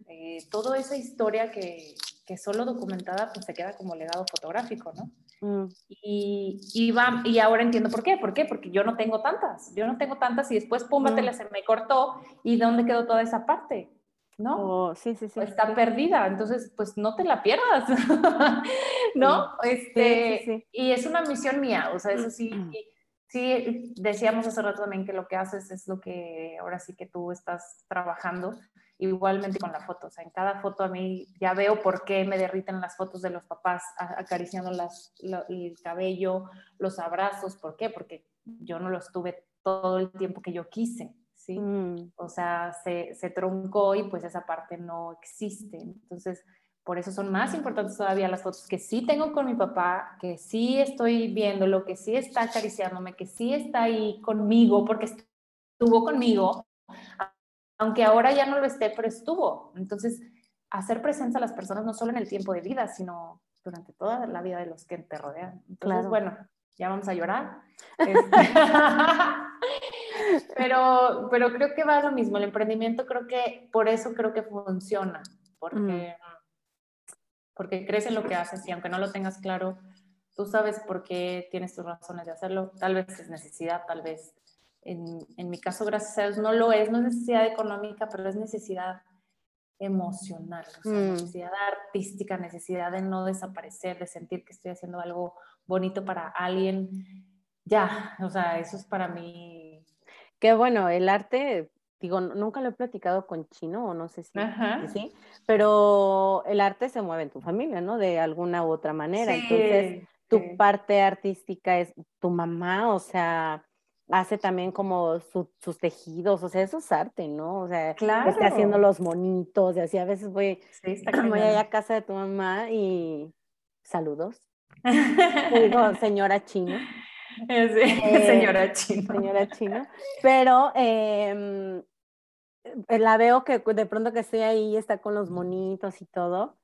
Speaker 2: toda esa historia que, que solo documentada pues se queda como legado fotográfico, ¿no? Mm. Y, y, va, y ahora entiendo por qué, ¿por qué? Porque yo no tengo tantas, yo no tengo tantas y después, pum, mm. se me cortó y ¿dónde quedó toda esa parte? ¿No?
Speaker 1: Oh, sí, sí, sí.
Speaker 2: Está perdida, entonces pues no te la pierdas, ¿no? Este, sí, y es una misión mía, o sea, eso sí, mm. sí, decíamos hace rato también que lo que haces es lo que ahora sí que tú estás trabajando igualmente con la foto. O sea, en cada foto a mí ya veo por qué me derriten las fotos de los papás acariciando las, el cabello, los abrazos. ¿Por qué? Porque yo no los tuve todo el tiempo que yo quise. ¿Sí? Mm. O sea, se, se truncó y pues esa parte no existe. Entonces, por eso son más importantes todavía las fotos que sí tengo con mi papá, que sí estoy viéndolo, que sí está acariciándome, que sí está ahí conmigo, porque estuvo conmigo, aunque ahora ya no lo esté, pero estuvo. Entonces, hacer presencia a las personas no solo en el tiempo de vida, sino durante toda la vida de los que te rodean. Entonces, bueno, ya vamos a llorar. Este, pero, pero creo que va a lo mismo. El emprendimiento creo que por eso creo que funciona, porque, mm. porque crees en lo que haces y aunque no lo tengas claro, tú sabes por qué tienes tus razones de hacerlo. Tal vez es necesidad, tal vez en, mi caso, gracias a Dios, no lo es, no es necesidad económica, pero es necesidad emocional, o mm. necesidad artística, necesidad de no desaparecer, de sentir que estoy haciendo algo bonito para alguien. Ya, o sea, eso es para mí.
Speaker 1: Qué bueno, el arte, digo, nunca lo he platicado con Chino, o no sé si sí, pero el arte se mueve en tu familia, ¿no? De alguna u otra manera. Entonces, tu parte artística es tu mamá, o sea, hace también como sus tejidos, o sea, eso es arte, ¿no? O sea, claro. está haciendo los monitos y así a veces voy, sí, voy allá a casa de tu mamá y saludos. digo, señora chino.
Speaker 2: Eh, señora chino.
Speaker 1: Señora chino. Pero em, eh, la veo que de pronto que estoy ahí está con los monitos y todo.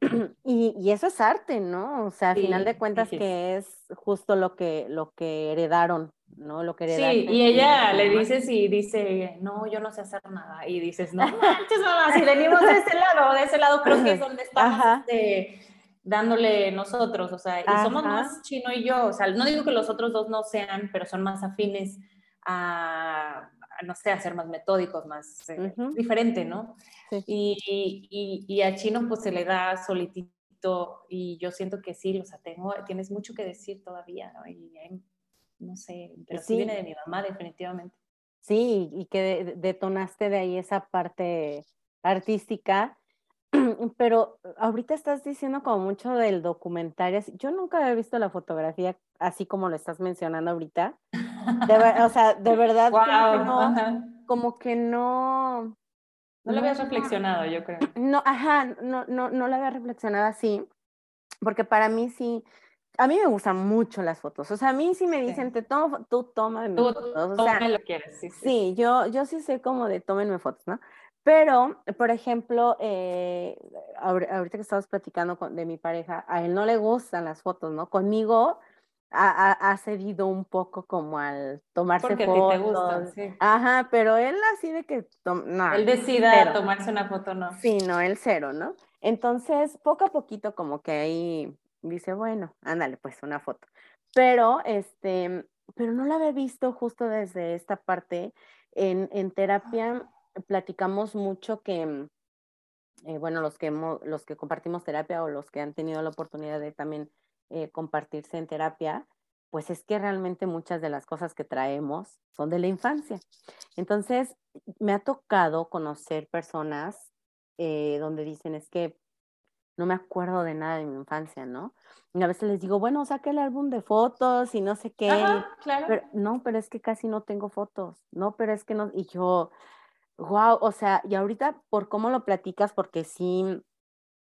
Speaker 1: Y, y, eso es arte, ¿no? O sea, a final de cuentas que es justo lo que, lo que heredaron, ¿no? Lo que heredaron.
Speaker 2: Sí, y ella le dices y dice, no, yo no sé hacer nada. Y dices, no manches, mamá, si venimos de ese lado, de ese lado creo que es donde estamos este, dándole nosotros, o sea, y somos más Chino y yo, o sea, no digo que los otros dos no sean, pero son más afines a, no sé, a ser más metódicos, más eh, diferente, ¿no? Y, y, a Chino pues se le da solitito y yo siento que sí, o sea, tengo, tienes mucho que decir todavía, ¿no? Y no sé, pero sí. viene de mi mamá definitivamente.
Speaker 1: Sí, y que detonaste de ahí esa parte artística pero ahorita estás diciendo como mucho del documental. Yo nunca había visto la fotografía así como lo estás mencionando ahorita. o sea, de verdad, como, que no,
Speaker 2: no... lo habías reflexionado, yo creo.
Speaker 1: No, ajá, no, no, no lo había reflexionado así, porque para mí sí, a mí me gustan mucho las fotos. O sea, a mí sí me dicen, te tomo, tú tómame fotos. O sea,
Speaker 2: lo quieres, sí,
Speaker 1: sí. yo, yo sí sé como de tómenme fotos, ¿no? Pero, por ejemplo, eh, ahorita que estamos platicando de mi pareja, a él no le gustan las fotos, ¿no? Conmigo ha, cedido un poco como al tomarse
Speaker 2: Porque
Speaker 1: fotos.
Speaker 2: A ti te gustan, sí.
Speaker 1: Ajá, pero él así de que... No,
Speaker 2: él decida tomarse una foto, no.
Speaker 1: Sí, no, él cero, ¿no? Entonces, poco a poquito como que ahí dice, bueno, ándale, pues una foto. Pero, este, pero no la había visto justo desde esta parte en, en terapia platicamos mucho que, mm, eh, bueno, los que, los que compartimos terapia o los que han tenido la oportunidad de también eh, compartirse en terapia, pues es que realmente muchas de las cosas que traemos son de la infancia. Entonces, me ha tocado conocer personas eh, donde dicen, es que no me acuerdo de nada de mi infancia, ¿no? Y a veces les digo, bueno, saque el álbum de fotos y no sé qué.
Speaker 2: claro.
Speaker 1: no, pero es que casi no tengo fotos, no, pero es que no, y yo, Wow, o sea, y ahorita por cómo lo platicas, porque sí,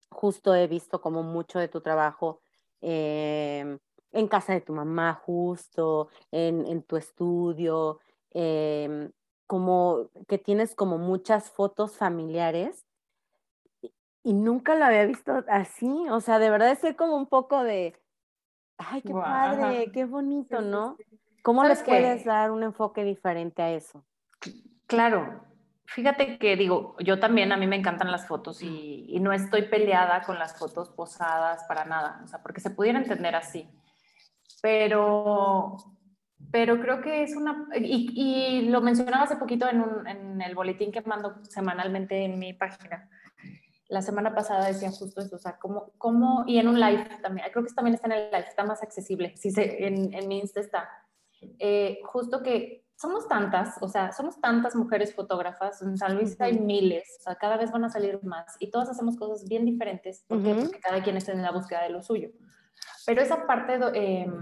Speaker 1: justo he visto como mucho de tu trabajo em, en casa de tu mamá, justo, en, tu estudio, em, como que tienes como muchas fotos familiares y, nunca lo había visto así, o sea, de verdad es como un poco de, ay, qué padre, qué bonito, ¿no? ¿Cómo les puedes dar un enfoque diferente a eso?
Speaker 2: Claro, Fíjate que digo, yo también, a mí me encantan las fotos y, no estoy peleada con las fotos posadas para nada, o sea, porque se pudiera entender así. Pero, pero creo que es una, y, lo mencionaba hace poquito en, un, en, el boletín que mando semanalmente en mi página. La semana pasada decía justo eso, o sea, cómo, cómo y en un live también, creo que también está en el live, está más accesible, sí, en, en mi Insta está. Eh, justo que somos tantas, o sea, somos tantas mujeres fotógrafas, en San Luis hay miles, o sea, cada vez van a salir más y todas hacemos cosas bien diferentes, ¿por qué? Porque cada quien está en la búsqueda de lo suyo. Pero esa parte de, em,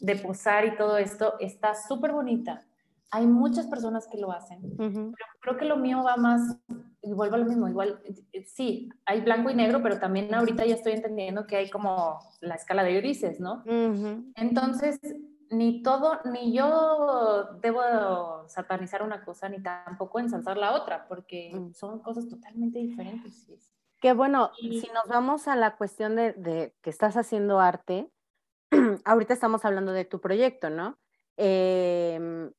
Speaker 2: de posar y todo esto está súper bonita. Hay muchas personas que lo hacen, pero creo que lo mío va más, y vuelvo a lo mismo, igual, eh, sí, hay blanco y negro, pero también ahorita ya estoy entendiendo que hay como la escala de grises, ¿no? Entonces, ni todo, ni yo debo satanizar una cosa, ni tampoco ensalzar la otra, porque mm. son cosas totalmente diferentes.
Speaker 1: Que bueno, si nos vamos a la cuestión de, que estás haciendo arte, ahorita estamos hablando de tu proyecto, ¿no? Em,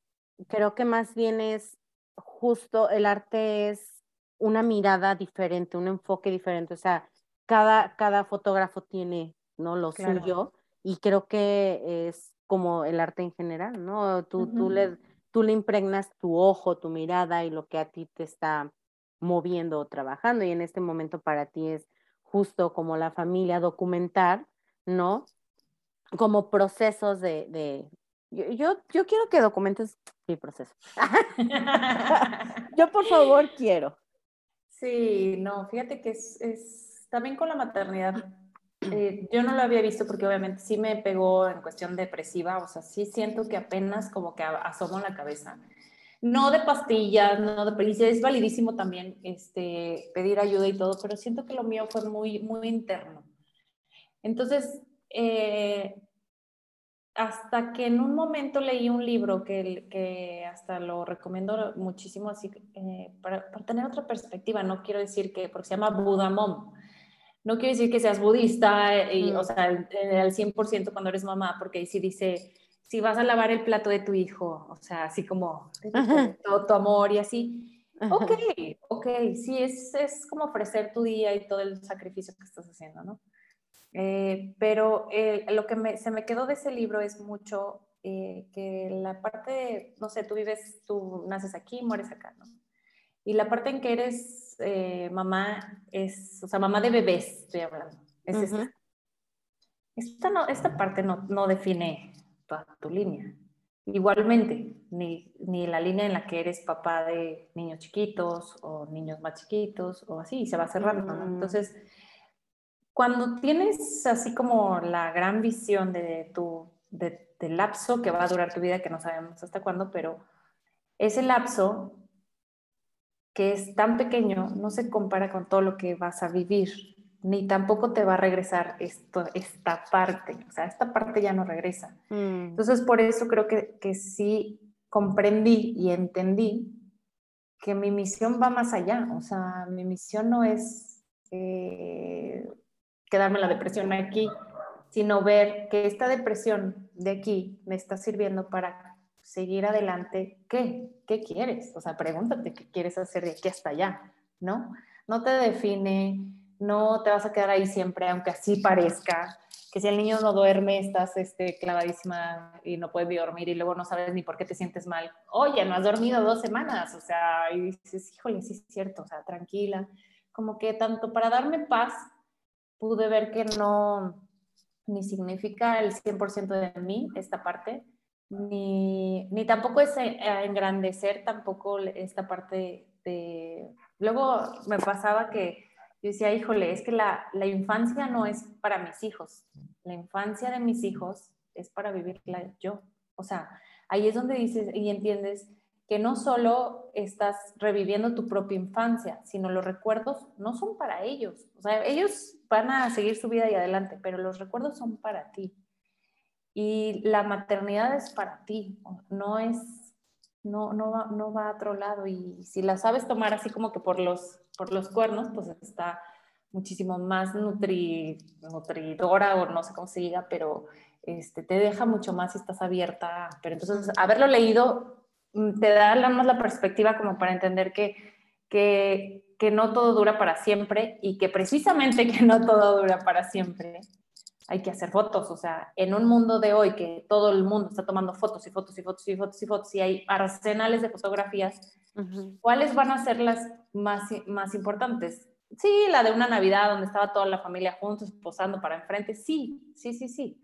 Speaker 1: creo que más bien es justo, el arte es una mirada diferente, un enfoque diferente, o sea, cada, cada fotógrafo tiene, ¿no? Lo suyo, y creo que es como el arte en general, ¿no? Tú, tú, le, tú le impregnas tu ojo, tu mirada y lo que a ti te está moviendo o trabajando. Y en este momento para ti es justo como la familia documentar, ¿no? Como procesos de... de... Yo, yo, quiero que documentes mi proceso. yo por favor quiero.
Speaker 2: Sí, no, fíjate que es, es también con la maternidad eh, yo no lo había visto porque obviamente sí me pegó en cuestión depresiva, o sea, sí siento que apenas como que asomo la cabeza. No de pastillas, no de es validísimo también este, pedir ayuda y todo, pero siento que lo mío fue muy, muy interno. Entonces, eh, hasta que en un momento leí un libro que, que hasta lo recomiendo muchísimo así eh, para, tener otra perspectiva, no quiero decir que, porque se llama Buddha Mom, no quiere decir que seas budista, eh, y, o sea, al, 100% cuando eres mamá, porque ahí sí dice, si vas a lavar el plato de tu hijo, o sea, así como todo tu amor y así. Ok, ok, sí, es, es como ofrecer tu día y todo el sacrificio que estás haciendo, ¿no? Eh, pero eh, lo que se me quedó de ese libro es mucho eh, que la parte, no sé, tú vives, tú naces aquí, mueres acá, ¿no? Y la parte en que eres mamá es, o sea, mamá de bebés, estoy hablando. Es esta. Esta, no, esta parte no, no define toda tu línea. Igualmente, ni, ni, la línea en la que eres papá de niños chiquitos o niños más chiquitos o así, se va cerrando. ¿no? Mm. Entonces, cuando tienes así como la gran visión de tu de, del lapso que va a durar tu vida, que no sabemos hasta cuándo, pero ese lapso que es tan pequeño no se compara con todo lo que vas a vivir, ni tampoco te va a regresar esto, esta parte, o sea, esta parte ya no regresa. Mm. Entonces, por eso creo que, que sí comprendí y entendí que mi misión va más allá, o sea, mi misión no es eh, quedarme en la depresión aquí, sino ver que esta depresión de aquí me está sirviendo para seguir adelante. ¿Qué? ¿Qué quieres? O sea, pregúntate qué quieres hacer de aquí hasta allá, ¿no? No te define no te vas a quedar ahí siempre, aunque así parezca, que si el niño no duerme, estás este, clavadísima y no puedes dormir y luego no sabes ni por qué te sientes mal. Oye, no has dormido dos semanas, o sea, y dices, híjole, sí es cierto, o sea, tranquila. Como que tanto para darme paz, pude ver que no, ni significa el 100% de mí esta parte, ni, ni tampoco es eh, engrandecer tampoco esta parte de... Luego me pasaba que yo decía, híjole, es que la, la, infancia no es para mis hijos, la infancia de mis hijos es para vivirla yo. O sea, ahí es donde dices y entiendes que no solo estás reviviendo tu propia infancia, sino los recuerdos no son para ellos. O sea, ellos van a seguir su vida y adelante, pero los recuerdos son para ti. Y la maternidad es para ti, no es, no, no, va, no va a otro lado. Y si la sabes tomar así como que por los por los cuernos, pues está muchísimo más nutri, nutridora o no sé cómo se diga, pero este, te deja mucho más si estás abierta. Pero entonces, haberlo leído mm, te da más la perspectiva como para entender que, que, que no todo dura para siempre y que precisamente que no todo dura para siempre hay que hacer fotos, o sea, en un mundo de hoy que todo el mundo está tomando fotos y fotos y fotos y fotos y fotos y hay arsenales de fotografías, ¿cuáles van a ser las más, más importantes? Sí, la de una Navidad donde estaba toda la familia juntos posando para enfrente, sí, sí, sí, sí.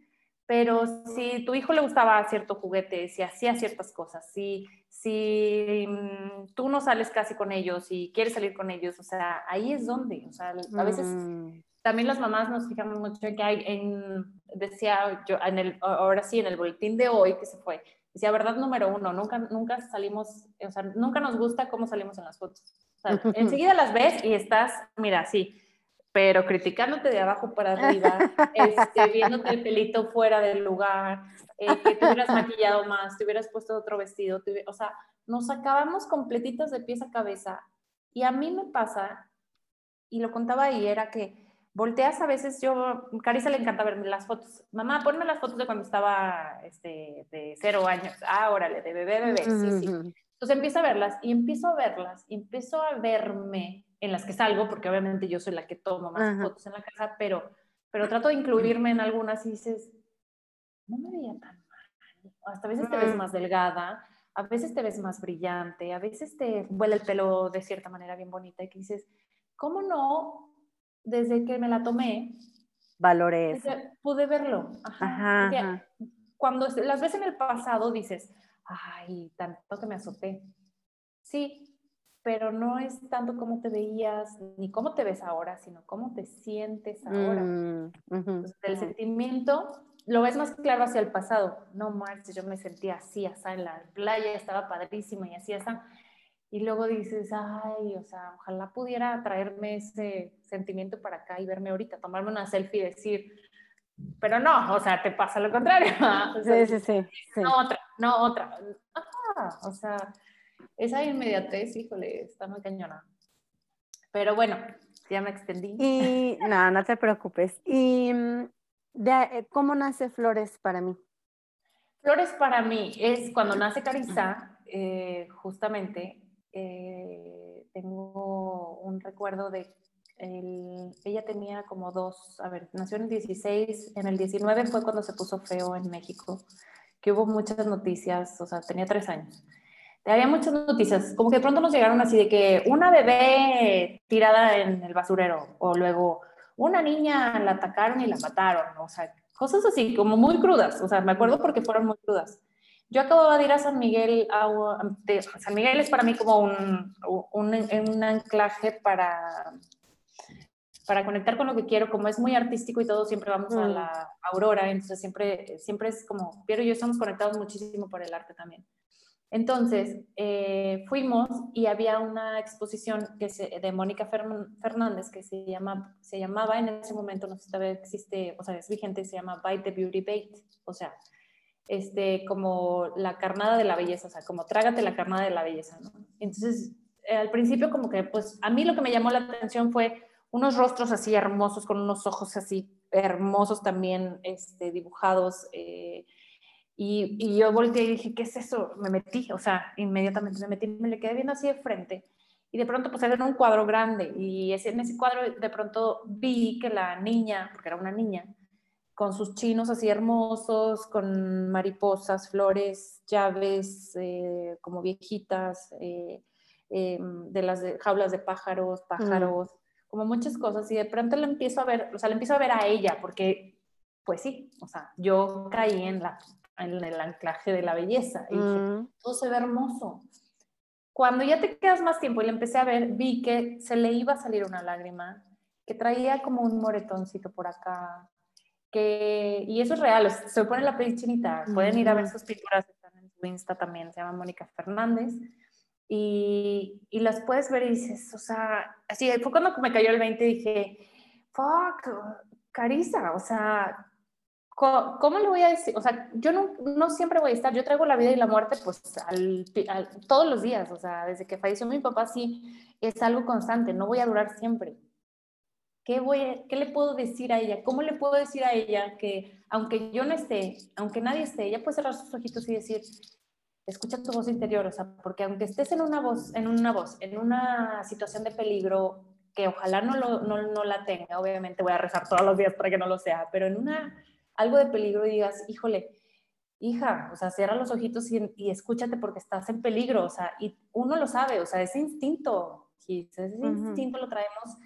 Speaker 2: Pero si tu hijo le gustaba cierto juguete, si hacía ciertas cosas, si, si mm, tú no sales casi con ellos y quieres salir con ellos, o sea, ahí es donde, o sea, a veces mm también las mamás nos fijamos mucho en que hay, en, decía yo, en el, ahora sí, en el boletín de hoy que se fue, decía, verdad número uno, nunca, nunca salimos, o sea, nunca nos gusta cómo salimos en las fotos. O sea, enseguida las ves y estás, mira, sí, pero criticándote de abajo para arriba, este, viéndote el pelito fuera del lugar, eh, que te hubieras maquillado más, te hubieras puesto otro vestido, o sea, nos acabamos completitos de pies a cabeza. Y a mí me pasa, y lo contaba ahí, era que volteas a veces, yo, Carissa le encanta verme las fotos. Mamá, ponme las fotos de cuando estaba este, de cero años. Ah, órale, de bebé, bebé. Sí, sí. Entonces empiezo a verlas y empiezo a verlas y empiezo a verme en las que salgo, porque obviamente yo soy la que tomo más fotos en la casa, pero, pero trato de incluirme en algunas y dices, no me veía tan mal. Hasta a veces te ves más delgada, a veces te ves más brillante, a veces te vuela el pelo de cierta manera bien bonita y que dices, ¿cómo no desde que me la tomé,
Speaker 1: valoré
Speaker 2: Pude verlo. Ajá, Cuando las ves en el pasado dices, ay, tanto que me azoté. Sí, pero no es tanto cómo te veías ni cómo te ves ahora, sino cómo te sientes ahora. Mm, el sentimiento lo ves más claro hacia el pasado. No, Marce, yo me sentía así, así en la playa, estaba padrísima y así, así y luego dices, ay, o sea, ojalá pudiera traerme ese sentimiento para acá y verme ahorita, tomarme una selfie y decir, pero no, o sea, te pasa lo contrario.
Speaker 1: sí, sí, sí,
Speaker 2: No otra, no otra. o sea, esa inmediatez, híjole, está muy cañona. Pero bueno, ya me extendí.
Speaker 1: Y no, no te preocupes. ¿Y mm, de, cómo nace Flores para mí?
Speaker 2: Flores para mí es cuando nace Carissa, eh, justamente eh, tengo un recuerdo de ella tenía como dos, a ver, nació en el 16, en el 19 fue cuando se puso feo en México, que hubo muchas noticias, o sea, tenía tres años. Había muchas noticias, como que de pronto nos llegaron así de que una bebé tirada en el basurero, o luego una niña la atacaron y la mataron, o sea, cosas así, como muy crudas, o sea, me acuerdo porque fueron muy crudas. Yo acababa de ir a San Miguel, San Miguel es para mí como un, un, un anclaje para, para conectar con lo que quiero, como es muy artístico y todo, siempre vamos a mm. la aurora, entonces siempre, siempre es como, Piero y yo estamos conectados muchísimo por el arte también. Entonces, eh, fuimos y había una exposición que se, de Mónica Fernández que se, llama, se llamaba en ese momento, no sé si todavía existe, o sea, es vigente, se llama Bite the Beauty Bait, o sea, este, como la carnada de la belleza, o sea, como trágate la carnada de la belleza, ¿no? Entonces, eh, al principio como que, pues, a mí lo que me llamó la atención fue unos rostros así hermosos, con unos ojos así hermosos también este, dibujados. Eh, y, y, yo volteé y dije, ¿qué es eso? Me metí, o sea, inmediatamente me metí, me le quedé viendo así de frente. Y de pronto pues era un cuadro grande y ese, en ese cuadro de pronto vi que la niña, porque era una niña, con sus chinos así hermosos, con mariposas, flores, llaves, eh, como viejitas, eh, de las jaulas de pájaros, pájaros, como muchas cosas, y de pronto le empiezo a ver, o sea, le empiezo a ver a ella, porque, pues sí, o sea, yo caí en, la, en el anclaje de la belleza, y dije, mm. todo se ve hermoso. Cuando ya te quedas más tiempo y le empecé a ver, vi que se le iba a salir una lágrima, que traía como un moretoncito por acá, que, y eso es real, se pone la piel chinita, pueden ir a ver sus pinturas, están en su Insta también, se llama Mónica Fernández, y, y, las puedes ver y dices, o sea, así fue cuando me cayó el 20 y dije, fuck, Carisa, o sea, ¿cómo, le voy a decir? O sea, yo no, no, siempre voy a estar, yo traigo la vida y la muerte pues al, todos los días, o sea, desde que falleció mi papá sí es algo constante, no voy a durar siempre. ¿Qué, voy ¿Qué le puedo decir a ella? ¿Cómo le puedo decir a ella que aunque yo no esté, aunque nadie esté, ella puede cerrar sus ojitos y decir, escucha tu voz interior, o sea, porque aunque estés en una voz, en una voz, en una situación de peligro, que ojalá no, lo, no, no, la tenga, obviamente voy a rezar todos los días para que no lo sea, pero en una, algo de peligro y digas, híjole, hija, o sea, cierra los ojitos y, y escúchate porque estás en peligro, o sea, y uno lo sabe, o sea, ese instinto, ese instinto lo traemos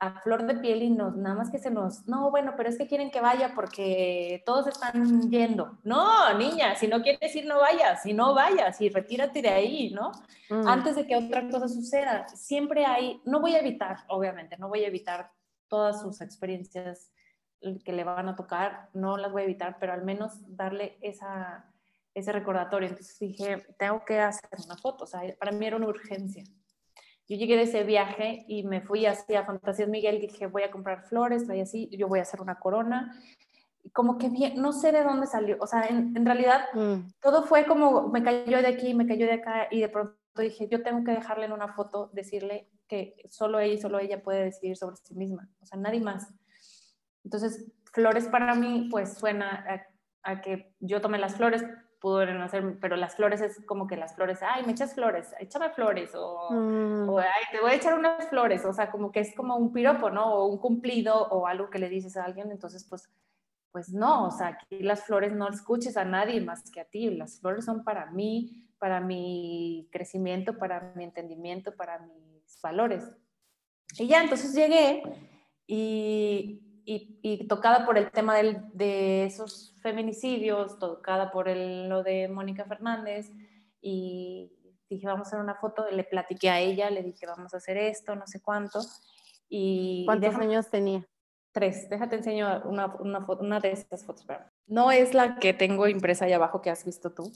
Speaker 2: a flor de piel y nos, nada más que se nos, no, bueno, pero es que quieren que vaya porque todos están yendo. No, niña, si no quieres ir, no vayas, si no vayas y retírate de ahí, ¿no? Mm. Antes de que otra cosa suceda, siempre hay, no voy a evitar, obviamente, no voy a evitar todas sus experiencias que le van a tocar, no las voy a evitar, pero al menos darle esa, ese recordatorio. Entonces dije, tengo que hacer una foto, o sea, para mí era una urgencia. Yo llegué de ese viaje y me fui así a Fantasías Miguel y dije, voy a comprar flores, voy así, yo voy a hacer una corona. Y como que bien, no sé de dónde salió, o sea, en, en realidad mm. todo fue como, me cayó de aquí, me cayó de acá y de pronto dije, yo tengo que dejarle en una foto, decirle que solo ella y solo ella puede decidir sobre sí misma, o sea, nadie más. Entonces, flores para mí, pues suena a, a que yo tomé las flores, pudieron hacer, pero las flores es como que las flores, ay, me echas flores, échame flores, o, mm. o, ay, te voy a echar unas flores, o sea, como que es como un piropo, ¿no? O un cumplido o algo que le dices a alguien, entonces pues, pues no, o sea, aquí las flores no escuches a nadie más que a ti, las flores son para mí, para mi crecimiento, para mi entendimiento, para mis valores. Y ya, entonces llegué y, y, tocada por el tema del, de esos feminicidios, tocada por el, lo de Mónica Fernández, y dije, vamos a hacer una foto, le platiqué a ella, le dije, vamos a hacer esto, no sé cuánto. Y,
Speaker 1: ¿Cuántos años tenía?
Speaker 2: Tres, déjate enseño una, una, una de estas fotos. No es la que tengo impresa ahí abajo que has visto tú,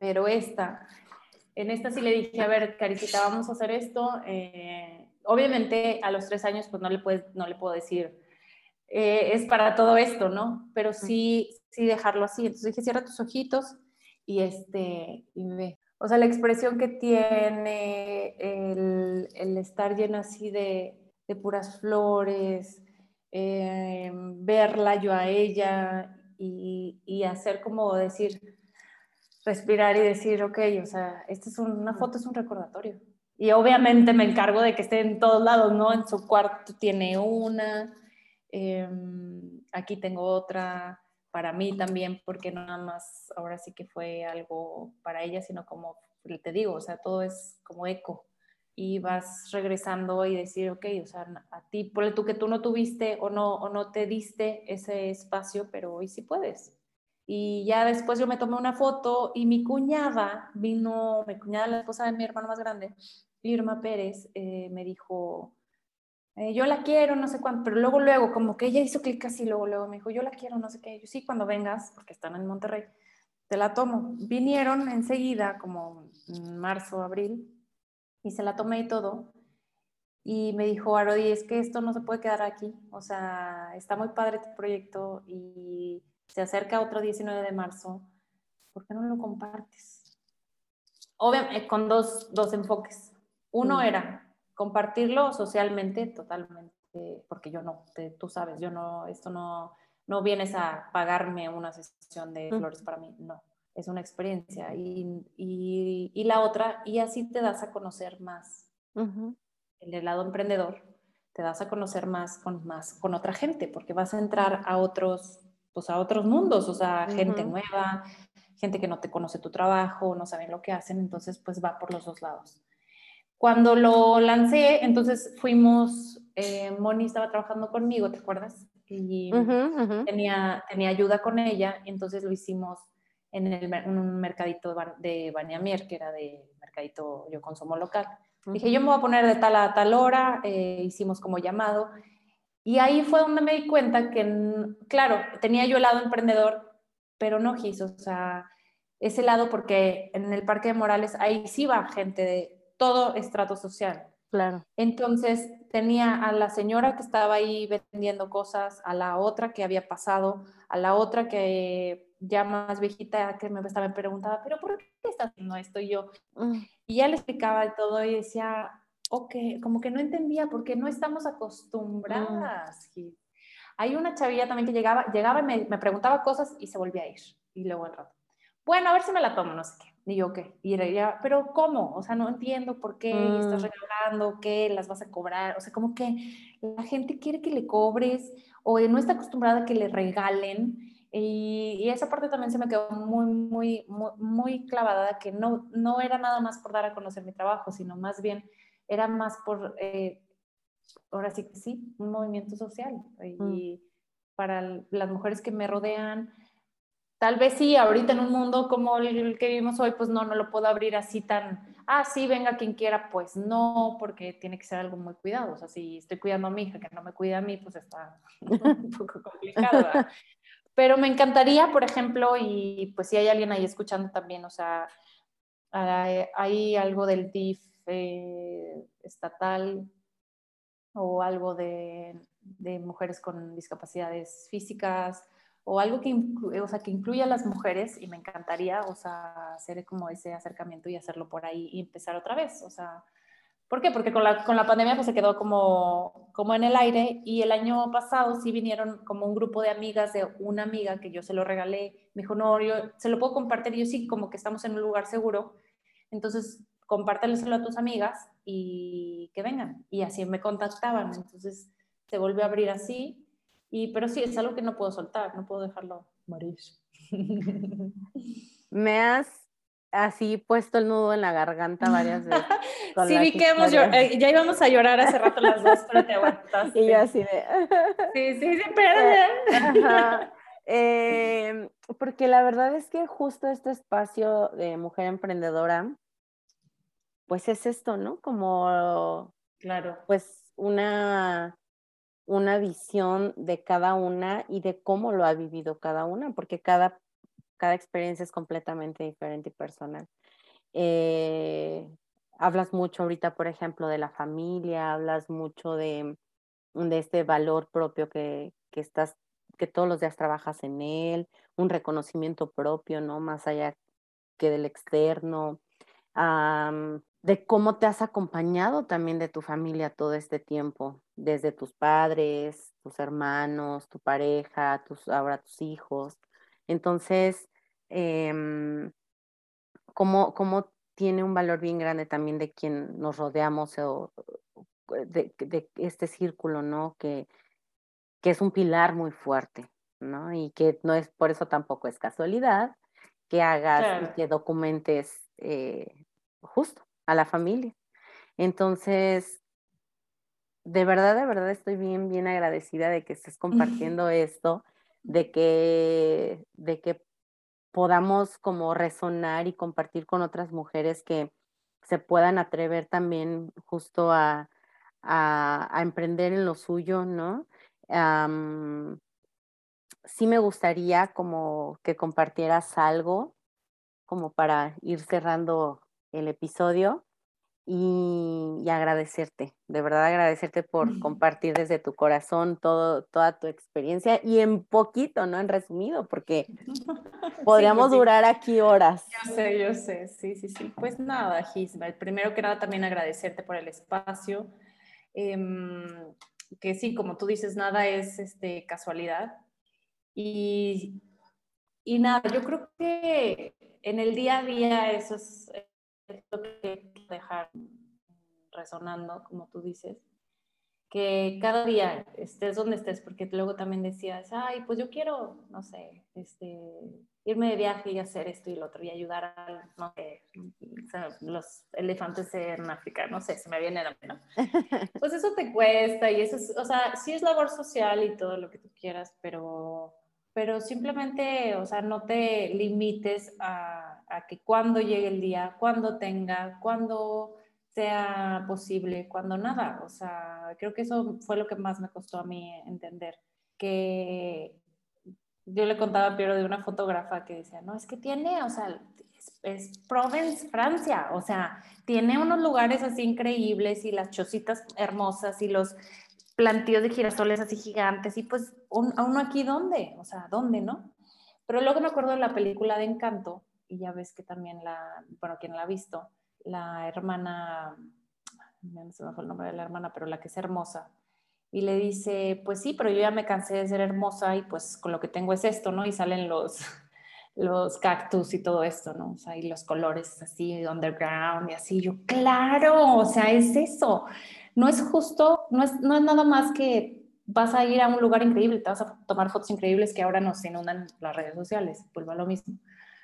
Speaker 2: pero esta, en esta sí le dije, a ver, Caricita, vamos a hacer esto. Eh, obviamente a los tres años pues no le, puedes, no le puedo decir, eh, es para todo esto, ¿no? Pero sí, sí dejarlo así. Entonces dije, cierra tus ojitos y, este, y ve. O sea, la expresión que tiene, el, el estar llena así de, de puras flores, eh, verla yo a ella y, y, hacer como decir, respirar y decir, ok, o sea, esta es una foto, es un recordatorio Y obviamente me encargo de que esté en todos lados, ¿no? En su cuarto tiene una, em, aquí tengo otra para mí también, porque nada más ahora sí que fue algo para ella, sino como te digo, o sea, todo es como eco y vas regresando y decir, ok, o sea, a ti, por tú que tú no tuviste o no, o no te diste ese espacio, pero hoy sí puedes. Y ya después yo me tomé una foto y mi cuñada vino, mi cuñada, la esposa de mi hermano más grande, Irma Pérez, eh, me dijo, eh, yo la quiero, no sé cuándo, pero luego, luego, como que ella hizo clic así, luego, luego me dijo, yo la quiero, no sé qué. Yo sí, cuando vengas, porque están en Monterrey, te la tomo. Vinieron enseguida, como en marzo, abril, y se la tomé y todo. Y me dijo, Arodi, es que esto no se puede quedar aquí. O sea, está muy padre tu proyecto y se acerca otro 19 de marzo. ¿Por qué no lo compartes? Obviamente, con dos, dos enfoques. Uno era compartirlo socialmente totalmente, porque yo no, tú sabes, yo no, esto no, no vienes a pagarme una sesión de flores para mí, no es una experiencia. Y, y, la otra, y así te das a conocer más. El lado emprendedor, te das a conocer más con, más con otra gente, porque vas a entrar a otros, pues a otros mundos, o sea, gente nueva, gente que no te conoce tu trabajo, no saben lo que hacen, entonces pues va por los dos lados. Cuando lo lancé, entonces fuimos, eh, Moni estaba trabajando conmigo, ¿te acuerdas? Y Tenía, tenía ayuda con ella, entonces lo hicimos en, el, un mercadito de Baniamier, que era de mercadito yo consumo local. Dije, yo me voy a poner de tal a tal hora, eh, hicimos como llamado. Y ahí fue donde me di cuenta que, claro, tenía yo el lado emprendedor, pero no quiso, o sea, ese lado porque en el Parque de Morales ahí sí va gente de todo estrato social.
Speaker 1: Claro.
Speaker 2: Entonces tenía a la señora que estaba ahí vendiendo cosas, a la otra que había pasado, a la otra que ya más viejita que me, estaba, me preguntaba, pero ¿por qué estás haciendo esto? Y yo, mm. y ya le explicaba todo y decía, ok, como que no entendía porque no estamos acostumbradas. Mm. Hay una chavilla también que llegaba, llegaba y me, me, preguntaba cosas y se volvía a ir. Y luego al rato, bueno, a ver si me la tomo, no sé qué. Y yo, ¿qué? Y ella, pero ¿cómo? O sea, no entiendo por qué estás mm. regalando, qué las vas a cobrar. O sea, como que la gente quiere que le cobres o no está acostumbrada a que le regalen y, esa parte también se me quedó muy, muy, muy, clavada, que no, no era nada más por dar a conocer mi trabajo, sino más bien era más por, eh, ahora sí que sí, un movimiento social. Y mm. para las mujeres que me rodean, tal vez sí, ahorita en un mundo como el que vivimos hoy, pues no, no lo puedo abrir así tan, ah, sí, venga quien quiera, pues no, porque tiene que ser algo muy cuidado. O sea, si estoy cuidando a mi hija que no me cuida a mí, pues está un poco complicado. Pero me encantaría, por ejemplo, y pues si hay alguien ahí escuchando también, o sea, hay algo del DIF eh, estatal o algo de, mujeres con discapacidades físicas o algo que, o sea, que incluya a las mujeres y me encantaría, o sea, hacer como ese acercamiento y hacerlo por ahí y empezar otra vez, o sea, ¿Por qué? Porque con la, con la pandemia pues se quedó como, como en el aire y el año pasado sí vinieron como un grupo de amigas de una amiga que yo se lo regalé. Me dijo, no, yo se lo puedo compartir. yo sí, como que estamos en un lugar seguro. Entonces, compártelo a tus amigas y que vengan. Y así me contactaban. Entonces, se volvió a abrir así. Y, pero sí, es algo que no puedo soltar, no puedo dejarlo morir.
Speaker 1: Me has así puesto el nudo en la garganta varias veces.
Speaker 2: sí, vi que hemos eh, ya íbamos a llorar hace rato las dos, pero te aguantaste.
Speaker 1: Y yo así de...
Speaker 2: sí, sí, sí, pero...
Speaker 1: Eh, porque la verdad es que justo este espacio de mujer emprendedora, pues es esto, ¿no? Como,
Speaker 2: claro,
Speaker 1: pues una, una visión de cada una y de cómo lo ha vivido cada una, porque cada cada experiencia es completamente diferente y personal. Eh, hablas mucho ahorita, por ejemplo, de la familia, hablas mucho de, de este valor propio que, que, estás, que todos los días trabajas en él, un reconocimiento propio, ¿no? Más allá que del externo, de cómo te has acompañado también de tu familia todo este tiempo, desde tus padres, tus hermanos, tu pareja, tus, ahora tus hijos. Entonces, eh, ¿cómo, tiene un valor bien grande también de quien nos rodeamos o de, de este círculo, ¿no? Que, que es un pilar muy fuerte, ¿no? Y que no es, por eso tampoco es casualidad que hagas y que documentes eh, justo a la familia. Entonces, de verdad, de verdad estoy bien, bien agradecida de que estés compartiendo esto, de que, de que podamos como resonar y compartir con otras mujeres que se puedan atrever también justo a, a, emprender en lo suyo, ¿no? sí me gustaría como que compartieras algo como para ir cerrando el episodio y, agradecerte, de verdad agradecerte por compartir desde tu corazón todo, toda tu experiencia y en poquito, ¿no? En resumido, porque podríamos durar aquí horas.
Speaker 2: Yo sé, yo sé, sí, sí, sí. Pues nada, Gisma, primero que nada también agradecerte por el espacio. Em, que sí, como tú dices, nada es este, casualidad. Y, y nada, yo creo que en el día a día eso es, lo que dejar resonando, como tú dices, que cada día estés donde estés, porque luego también decías, ay, pues yo quiero, no sé, este, irme de viaje y hacer esto y lo otro y ayudar a, no sé, los elefantes en África, no sé, se me viene la ¿no? Pues eso te cuesta y eso es, o sea, sí es labor social y todo lo que tú quieras, pero, pero simplemente, o sea, no te limites a, a que cuando llegue el día, cuando tenga, cuando sea posible, cuando nada, o sea, creo que eso fue lo que más me costó a mí entender, que yo le contaba a Piero de una fotógrafa que decía, no, es que tiene, o sea, es, Provence, Francia, o sea, tiene unos lugares así increíbles y las chocitas hermosas y los plantíos de girasoles así gigantes y pues un, a uno aquí dónde, o sea, ¿dónde, no? Pero luego me acuerdo de la película de Encanto y ya ves que también la, bueno, quien la ha visto, la hermana, no se me fue el nombre de la hermana, pero la que es hermosa, y le dice, pues sí, pero yo ya me cansé de ser hermosa y pues con lo que tengo es esto, ¿no? Y salen los, los cactus y todo esto, ¿no? O sea, y los colores así, underground y así. Yo, claro, o sea, es eso. No es justo, no es, no es nada más que vas a ir a un lugar increíble, te vas a tomar fotos increíbles que ahora nos inundan las redes sociales, vuelvo a lo mismo,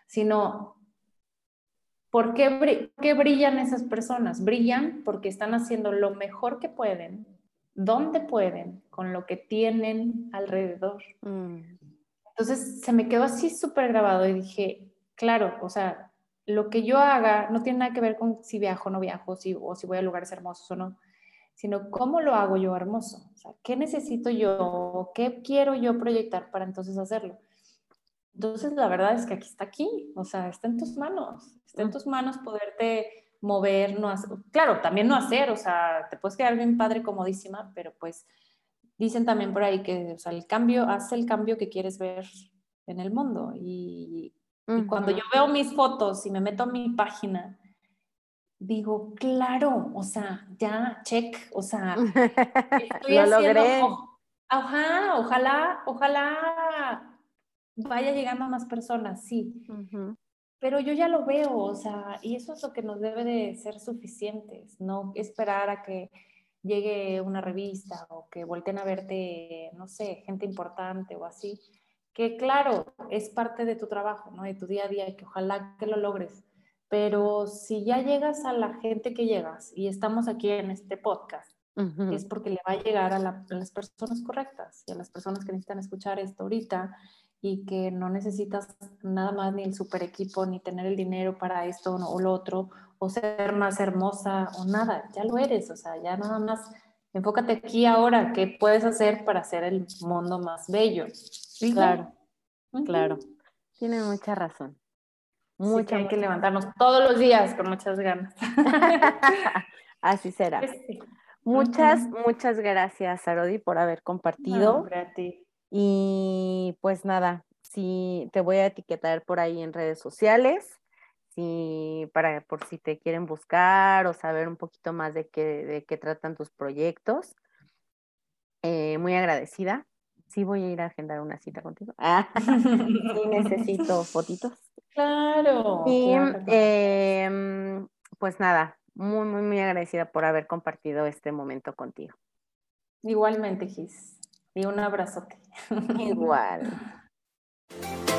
Speaker 2: sino, ¿por qué, qué brillan esas personas? Brillan porque están haciendo lo mejor que pueden dónde pueden, con lo que tienen alrededor. Mm. Entonces se me quedó así súper grabado y dije, claro, o sea, lo que yo haga no tiene nada que ver con si viajo o no viajo, si, o si voy a lugares hermosos o no, sino cómo lo hago yo hermoso. O sea, ¿qué necesito yo? ¿Qué quiero yo proyectar para entonces hacerlo? Entonces, la verdad es que aquí está aquí, o sea, está en tus manos, está en tus manos poderte mover, no hacer, claro, también no hacer, o sea, te puedes quedar bien padre, comodísima, pero pues dicen también por ahí que, o sea, el cambio, hace el cambio que quieres ver en el mundo. Y, cuando yo veo mis fotos y me meto a mi página, digo, claro, o sea, ya, check, o sea, estoy
Speaker 1: Lo logré.
Speaker 2: Ojalá, ojalá, ojalá vaya llegando a más personas, sí pero yo ya lo veo, o sea, y eso es lo que nos debe de ser suficientes, no esperar a que llegue una revista o que volteen a verte, no sé, gente importante o así, que claro, es parte de tu trabajo, ¿no? De tu día a día y que ojalá que lo logres. Pero si ya llegas a la gente que llegas y estamos aquí en este podcast, es porque le va a llegar a, a, las personas correctas y a las personas que necesitan escuchar esto ahorita y que no necesitas nada más ni el super equipo, ni tener el dinero para esto o lo otro, o ser más hermosa o nada, ya lo eres, o sea, ya nada más enfócate aquí ahora, ¿qué puedes hacer para hacer el mundo más bello?
Speaker 1: claro, claro, tiene mucha razón.
Speaker 2: Hay que levantarnos todos los días con muchas ganas.
Speaker 1: Así será. Pues muchas, muchas gracias, Arodi, por haber compartido. Y pues nada, si te voy a etiquetar por ahí en redes sociales, si, para, por si te quieren buscar o saber un poquito más de qué, de qué tratan tus proyectos. Eh, muy agradecida sí voy a ir a agendar una cita contigo. Ah, sí necesito fotitos.
Speaker 2: Claro.
Speaker 1: Y em, pues nada, muy, muy, muy agradecida por haber compartido este momento contigo.
Speaker 2: Igualmente, Gis. Y un abrazote.
Speaker 1: Igual.